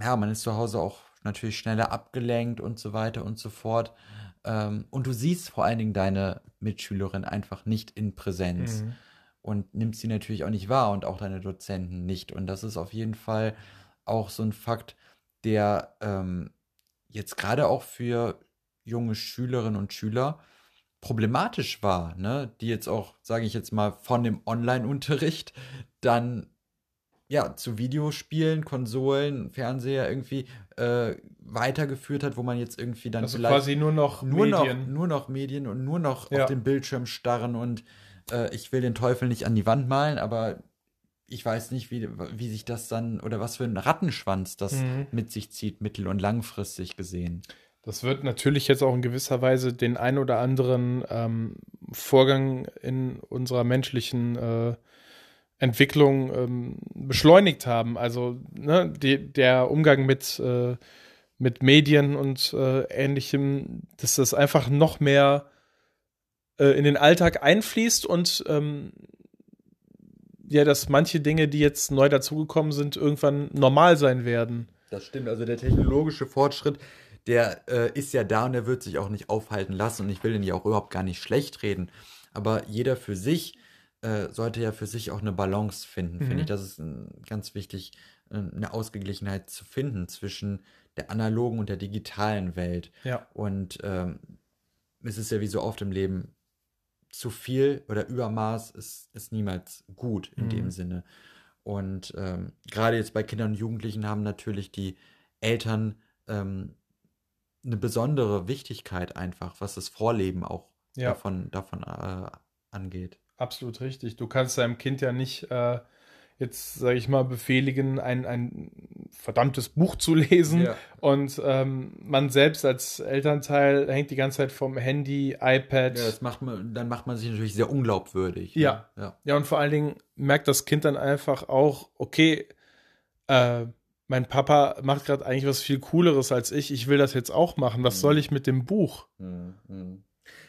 Speaker 2: ja, man ist zu Hause auch natürlich schneller abgelenkt und so weiter und so fort. Ähm, und du siehst vor allen Dingen deine Mitschülerin einfach nicht in Präsenz
Speaker 1: Mhm.
Speaker 2: und nimmst sie natürlich auch nicht wahr und auch deine Dozenten nicht. Und das ist auf jeden Fall auch so ein Fakt, der ähm, jetzt gerade auch für junge Schülerinnen und Schüler problematisch war, ne? Die jetzt auch, sage ich jetzt mal, von dem Online-Unterricht dann ja zu Videospielen, Konsolen, Fernseher irgendwie äh, weitergeführt hat, wo man jetzt irgendwie dann
Speaker 1: also
Speaker 2: vielleicht
Speaker 1: quasi nur noch
Speaker 2: nur
Speaker 1: Medien.
Speaker 2: noch nur noch Medien und nur noch
Speaker 1: Ja.
Speaker 2: auf den Bildschirm starren und äh, ich will den Teufel nicht an die Wand malen, aber ich weiß nicht, wie, wie sich das dann oder was für ein Rattenschwanz das
Speaker 1: Mhm.
Speaker 2: mit sich zieht, mittel- und langfristig gesehen.
Speaker 1: Das wird natürlich jetzt auch in gewisser Weise den ein oder anderen ähm, Vorgang in unserer menschlichen äh, Entwicklung ähm, beschleunigt haben. Also ne, die, der Umgang mit, äh, mit Medien und äh, ähnlichem, dass das einfach noch mehr äh, in den Alltag einfließt und ähm, ja, dass manche Dinge, die jetzt neu dazugekommen sind, irgendwann normal sein werden.
Speaker 2: Das stimmt, also der technologische Fortschritt, der äh, ist ja da und der wird sich auch nicht aufhalten lassen und ich will den ja auch überhaupt gar nicht schlecht reden. Aber jeder für sich äh, sollte ja für sich auch eine Balance finden,
Speaker 1: Mhm.
Speaker 2: finde ich. Das ist ganz wichtig, äh, eine Ausgeglichenheit zu finden zwischen der analogen und der digitalen Welt.
Speaker 1: Ja.
Speaker 2: Und ähm, es ist ja wie so oft im Leben, zu viel oder Übermaß ist, ist niemals gut in
Speaker 1: Mhm.
Speaker 2: dem Sinne. Und ähm, gerade jetzt bei Kindern und Jugendlichen haben natürlich die Eltern ähm, eine besondere Wichtigkeit einfach, was das Vorleben auch
Speaker 1: Ja.
Speaker 2: davon, davon äh, angeht.
Speaker 1: Absolut richtig. Du kannst deinem Kind ja nicht äh, jetzt, sage ich mal, befehligen, ein, ein verdammtes Buch zu lesen.
Speaker 2: Ja.
Speaker 1: Und ähm, man selbst als Elternteil hängt die ganze Zeit vom Handy, iPad.
Speaker 2: Ja, das macht man, dann macht man sich natürlich sehr unglaubwürdig. ne?
Speaker 1: Ja.
Speaker 2: ja.
Speaker 1: Ja, und vor allen Dingen merkt das Kind dann einfach auch, okay, äh, mein Papa macht gerade eigentlich was viel Cooleres als ich. Ich will das jetzt auch machen. Was
Speaker 2: Mhm.
Speaker 1: soll ich mit dem Buch?
Speaker 2: Mhm.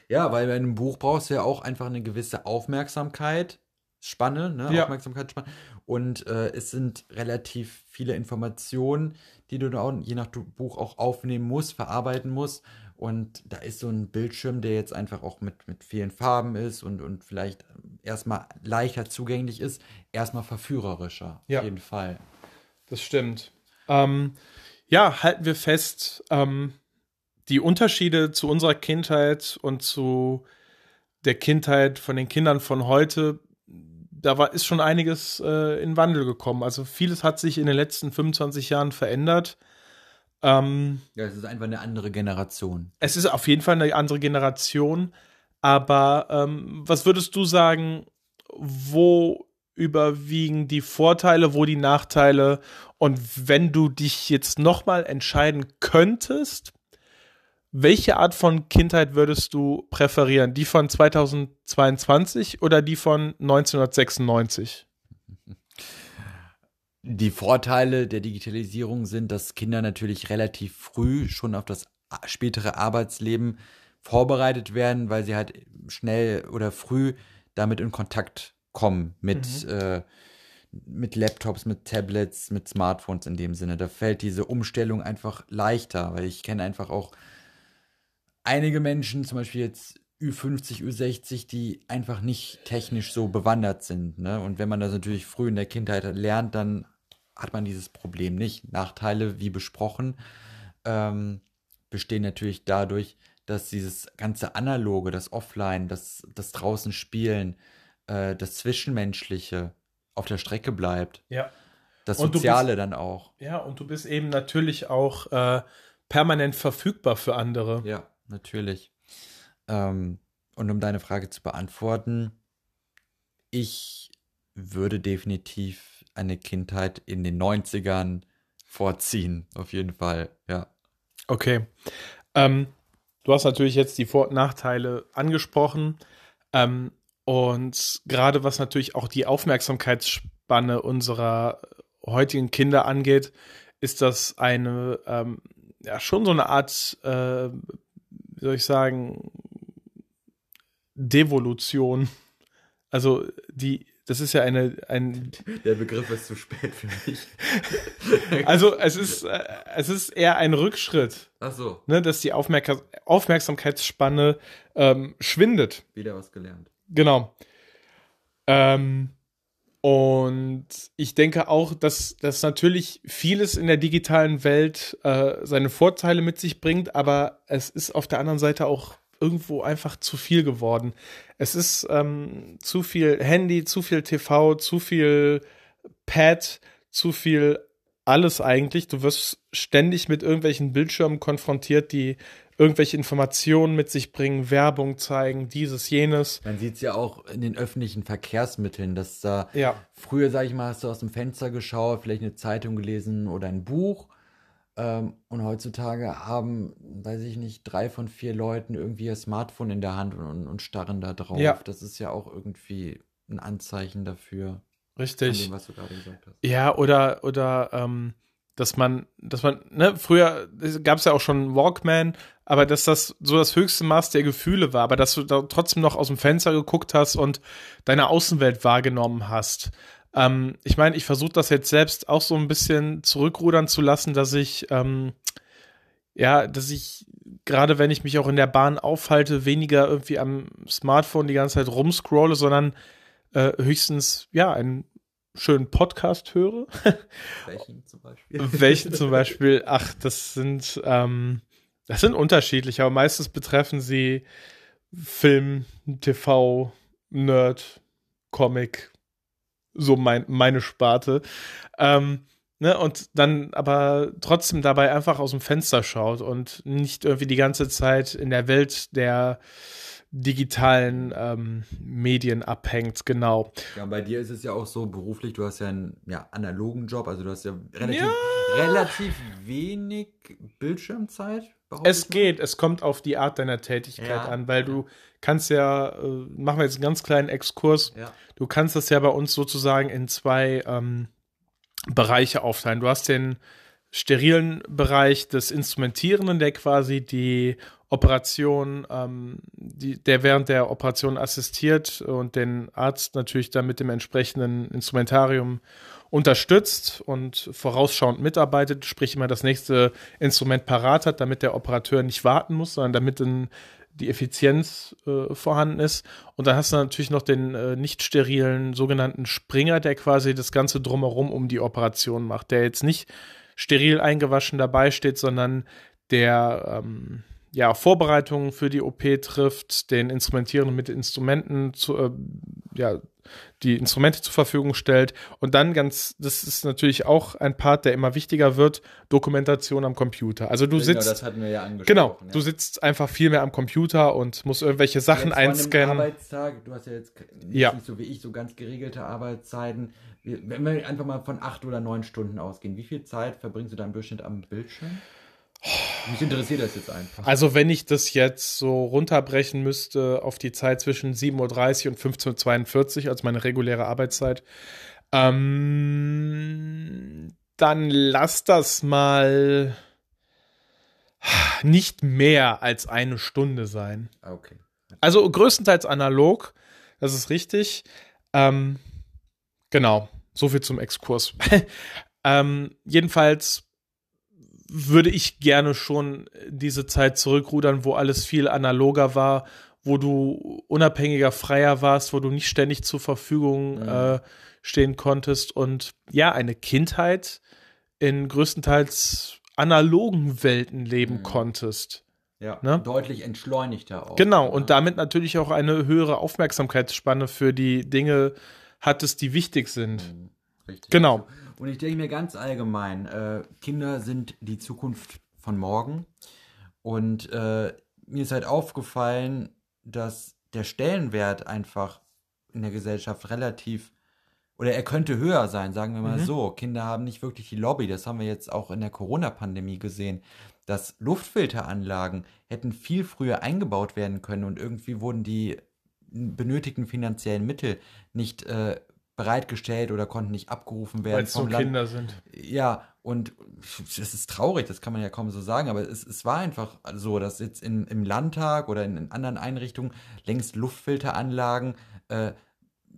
Speaker 2: Ja, weil bei einem Buch brauchst du ja auch einfach eine gewisse Aufmerksamkeit, Spanne, ne?
Speaker 1: Ja.
Speaker 2: Aufmerksamkeitsspanne. Und äh, es sind relativ viele Informationen, die du da auch, je nach Buch auch aufnehmen musst, verarbeiten musst. Und da ist so ein Bildschirm, der jetzt einfach auch mit, mit vielen Farben ist und, und vielleicht erstmal leichter zugänglich ist, erstmal verführerischer.
Speaker 1: Ja.
Speaker 2: Auf jeden Fall.
Speaker 1: Das stimmt. Ähm, ja, halten wir fest, ähm, die Unterschiede zu unserer Kindheit und zu der Kindheit von den Kindern von heute, da war, ist schon einiges äh, in Wandel gekommen. Also vieles hat sich in den letzten 25 Jahren verändert. Ähm,
Speaker 2: Ja, es ist einfach eine andere Generation.
Speaker 1: es ist auf jeden Fall eine andere Generation. Aber ähm, was würdest du sagen, wo überwiegen die Vorteile, wo die Nachteile? Und wenn du dich jetzt nochmal entscheiden könntest, welche Art von Kindheit würdest du präferieren? Die von 2022 oder die von 1996?
Speaker 2: Die Vorteile der Digitalisierung sind, dass Kinder natürlich relativ früh schon auf das spätere Arbeitsleben vorbereitet werden, weil sie halt schnell oder früh damit in Kontakt kommen mit, mhm. äh, mit Laptops, mit Tablets, mit Smartphones in dem Sinne. Da fällt diese Umstellung einfach leichter, weil ich kenne einfach auch einige Menschen, zum Beispiel jetzt Ü50, Ü60, die einfach nicht technisch so bewandert sind. Ne? Und wenn man das natürlich früh in der Kindheit lernt, dann hat man dieses Problem nicht. Nachteile, wie besprochen, ähm, bestehen natürlich dadurch, dass dieses ganze Analoge, das Offline, das, das draußen Spielen, äh, das Zwischenmenschliche auf der Strecke bleibt.
Speaker 1: Ja.
Speaker 2: Das Soziale bist, dann auch.
Speaker 1: Ja, und du bist eben natürlich auch äh, permanent verfügbar für andere.
Speaker 2: Ja, natürlich. Ähm, und um deine Frage zu beantworten, ich würde definitiv eine Kindheit in den 90ern vorziehen, auf jeden Fall, ja.
Speaker 1: Okay. Ähm, du hast natürlich jetzt die Vor- und Nachteile angesprochen. Ähm, und gerade was natürlich auch die Aufmerksamkeitsspanne unserer heutigen Kinder angeht, ist das eine, ähm, ja, schon so eine Art, äh, wie soll ich sagen, Devolution. Also die das ist ja eine ein
Speaker 2: der Begriff ist zu spät für mich.
Speaker 1: also es ist äh, es ist eher ein Rückschritt.
Speaker 2: Ach so.
Speaker 1: Ne, dass die Aufmerk Aufmerksamkeitsspanne ähm, schwindet.
Speaker 2: Wieder was gelernt.
Speaker 1: Genau. Ähm, und ich denke auch, dass, dass natürlich vieles in der digitalen Welt äh, seine Vorteile mit sich bringt, aber es ist auf der anderen Seite auch irgendwo einfach zu viel geworden. Es ist ähm, zu viel Handy, zu viel TV, zu viel Pad, zu viel alles eigentlich. Du wirst ständig mit irgendwelchen Bildschirmen konfrontiert, die irgendwelche Informationen mit sich bringen, Werbung zeigen, dieses, jenes.
Speaker 2: Man sieht es ja auch in den öffentlichen Verkehrsmitteln, dass da
Speaker 1: ja.
Speaker 2: früher, sag ich mal, hast du aus dem Fenster geschaut, vielleicht eine Zeitung gelesen oder ein Buch ähm, und heutzutage haben, weiß ich nicht, drei von vier Leuten irgendwie ihr Smartphone in der Hand und, und starren da drauf.
Speaker 1: Ja.
Speaker 2: Das ist ja auch irgendwie ein Anzeichen dafür.
Speaker 1: Richtig.
Speaker 2: Dem, was du gerade gesagt hast.
Speaker 1: Ja, oder, oder ähm, dass man, dass man, ne, früher gab es ja auch schon Walkman, aber dass das so das höchste Maß der Gefühle war, aber dass du da trotzdem noch aus dem Fenster geguckt hast und deine Außenwelt wahrgenommen hast. Ähm, ich meine, ich versuche das jetzt selbst auch so ein bisschen zurückrudern zu lassen, dass ich, ähm, ja, dass ich, gerade wenn ich mich auch in der Bahn aufhalte, weniger irgendwie am Smartphone die ganze Zeit rumscrolle, sondern äh, höchstens, ja, einen schönen Podcast höre.
Speaker 2: Welchen zum Beispiel?
Speaker 1: Welchen zum Beispiel? Ach, das sind, ähm, das sind unterschiedlich, aber meistens betreffen sie Film, TV, Nerd, Comic, so mein, meine Sparte. Ähm, ne, und dann aber trotzdem dabei einfach aus dem Fenster schaut und nicht irgendwie die ganze Zeit in der Welt der digitalen ähm, Medien abhängt, genau.
Speaker 2: Ja, bei dir ist es ja auch so beruflich, du hast ja einen ja, analogen Job, also du hast ja relativ, ja. relativ wenig Bildschirmzeit.
Speaker 1: Es geht, es kommt auf die Art deiner Tätigkeit ja. an, weil du kannst ja, äh, machen wir jetzt einen ganz kleinen Exkurs, du kannst das ja bei uns sozusagen in zwei ähm, Bereiche aufteilen. Du hast den sterilen Bereich des Instrumentierenden, der quasi die Operation, ähm, die, der während der Operation assistiert und den Arzt natürlich dann mit dem entsprechenden Instrumentarium unterstützt und vorausschauend mitarbeitet, sprich immer das nächste Instrument parat hat, damit der Operateur nicht warten muss, sondern damit ein die Effizienz äh, vorhanden ist. Und dann hast du natürlich noch den äh, nicht sterilen sogenannten Springer, der quasi das Ganze drumherum um die Operation macht, der jetzt nicht steril eingewaschen dabei steht, sondern der ähm, ja, Vorbereitungen für die OP trifft, den Instrumentierenden mit Instrumenten zu, äh, ja, die Instrumente zur Verfügung stellt. Und dann ganz, das ist natürlich auch ein Part, der immer wichtiger wird, Dokumentation am Computer. Also du
Speaker 2: genau,
Speaker 1: sitzt.
Speaker 2: das hatten wir ja.
Speaker 1: Genau,
Speaker 2: ja.
Speaker 1: du sitzt einfach viel mehr am Computer und musst irgendwelche Sachen
Speaker 2: jetzt
Speaker 1: einscannen.
Speaker 2: Arbeitstag, du hast ja jetzt nicht
Speaker 1: Ja.
Speaker 2: so wie ich so ganz geregelte Arbeitszeiten. Wenn wir einfach mal von acht oder neun Stunden ausgehen, wie viel Zeit verbringst du da im Durchschnitt am Bildschirm? Mich interessiert das jetzt einfach.
Speaker 1: Also wenn ich das jetzt so runterbrechen müsste auf die Zeit zwischen 7.30 Uhr und 15.42 Uhr, als meine reguläre Arbeitszeit, ähm, dann lass das mal nicht mehr als eine Stunde sein.
Speaker 2: Okay.
Speaker 1: Also größtenteils analog, das ist richtig. Ähm, genau, so viel zum Exkurs. ähm, jedenfalls würde ich gerne schon diese Zeit zurückrudern, wo alles viel analoger war, wo du unabhängiger, freier warst, wo du nicht ständig zur Verfügung
Speaker 2: Mhm.
Speaker 1: äh, stehen konntest und ja, eine Kindheit in größtenteils analogen Welten leben
Speaker 2: Mhm.
Speaker 1: konntest.
Speaker 2: Ja,
Speaker 1: Ne?
Speaker 2: deutlich entschleunigter auch.
Speaker 1: Genau,
Speaker 2: Ja.
Speaker 1: und damit natürlich auch eine höhere Aufmerksamkeitsspanne für die Dinge hattest, die wichtig sind.
Speaker 2: Mhm, Richtig.
Speaker 1: Genau.
Speaker 2: Und ich denke mir ganz allgemein, äh, Kinder sind die Zukunft von morgen. Und äh, mir ist halt aufgefallen, dass der Stellenwert einfach in der Gesellschaft relativ, oder er könnte höher sein, sagen wir mal
Speaker 1: Mhm.
Speaker 2: so. Kinder haben nicht wirklich die Lobby, das haben wir jetzt auch in der Corona-Pandemie gesehen, dass Luftfilteranlagen hätten viel früher eingebaut werden können und irgendwie wurden die benötigten finanziellen Mittel nicht äh, bereitgestellt oder konnten nicht abgerufen werden
Speaker 1: Weil es so
Speaker 2: Land.
Speaker 1: Kinder sind.
Speaker 2: Ja, und es ist traurig, das kann man ja kaum so sagen, aber es, es war einfach so, dass jetzt in, im Landtag oder in, in anderen Einrichtungen längst Luftfilteranlagen äh,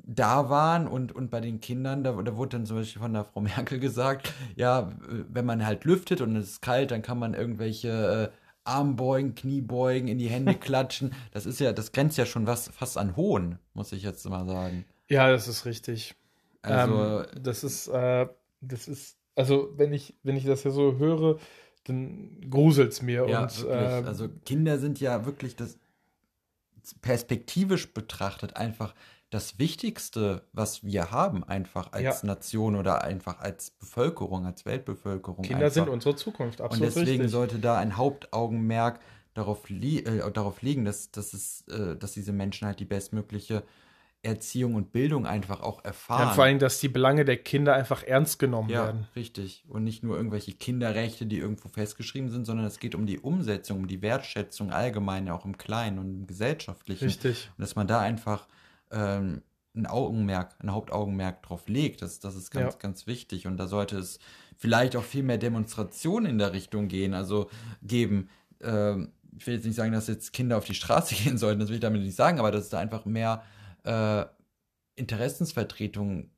Speaker 2: da waren und, und bei den Kindern, da, da wurde dann zum Beispiel von der Frau Merkel gesagt, ja, wenn man halt lüftet und es ist kalt, dann kann man irgendwelche äh, Armbeugen, Kniebeugen in die Hände klatschen. Das ist ja, das grenzt ja schon was fast an Hohn, muss ich jetzt mal sagen.
Speaker 1: Ja, das ist richtig.
Speaker 2: Also,
Speaker 1: ähm, das ist, äh, das ist, also wenn ich, wenn ich das ja so höre, dann gruselt's mir.
Speaker 2: Ja,
Speaker 1: und äh,
Speaker 2: also Kinder sind ja wirklich das perspektivisch betrachtet einfach das Wichtigste, was wir haben, einfach als
Speaker 1: Ja.
Speaker 2: Nation oder einfach als Bevölkerung, als Weltbevölkerung.
Speaker 1: Kinder
Speaker 2: einfach.
Speaker 1: sind unsere Zukunft,
Speaker 2: Und
Speaker 1: absolut
Speaker 2: deswegen
Speaker 1: richtig.
Speaker 2: sollte da ein Hauptaugenmerk darauf, li äh, darauf liegen, dass, dass, es, äh, dass diese Menschen halt die bestmögliche Erziehung und Bildung einfach auch erfahren.
Speaker 1: ja, vor allem, dass die Belange der Kinder einfach ernst genommen
Speaker 2: Ja,
Speaker 1: werden.
Speaker 2: richtig. Und nicht nur irgendwelche Kinderrechte, die irgendwo festgeschrieben sind, sondern es geht um die Umsetzung, um die Wertschätzung allgemein, auch im Kleinen und im Gesellschaftlichen.
Speaker 1: Richtig.
Speaker 2: Und dass man da einfach ähm, ein Augenmerk, ein Hauptaugenmerk drauf legt, das, das ist ganz,
Speaker 1: Ja.
Speaker 2: ganz wichtig. Und da sollte es vielleicht auch viel mehr Demonstrationen in der Richtung gehen, also geben. Ähm, ich will jetzt nicht sagen, dass jetzt Kinder auf die Straße gehen sollten, das will ich damit nicht sagen, aber dass es da einfach mehr äh, Interessensvertretung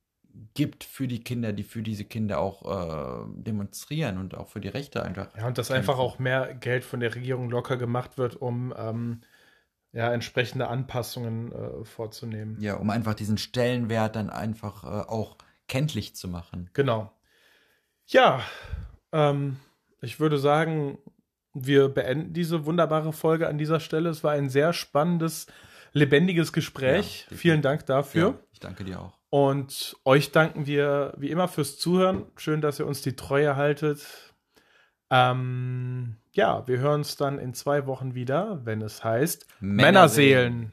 Speaker 2: gibt für die Kinder, die für diese Kinder auch äh, demonstrieren und auch für die Rechte einfach.
Speaker 1: Ja, und dass einfach auch mehr Geld von der Regierung locker gemacht wird, um ähm, ja, entsprechende Anpassungen äh, vorzunehmen.
Speaker 2: Ja, um einfach diesen Stellenwert dann einfach äh, auch kenntlich zu machen.
Speaker 1: Genau. Ja, ähm, ich würde sagen, wir beenden diese wunderbare Folge an dieser Stelle. Es war ein sehr spannendes, lebendiges Gespräch.
Speaker 2: Ja,
Speaker 1: Vielen Dank dafür.
Speaker 2: Ja, ich danke dir auch.
Speaker 1: Und euch danken wir wie immer fürs Zuhören. Schön, dass ihr uns die Treue haltet. Ähm, ja, wir hören uns dann in zwei Wochen wieder, wenn es heißt
Speaker 2: Männerseelen.
Speaker 1: Männerseelen.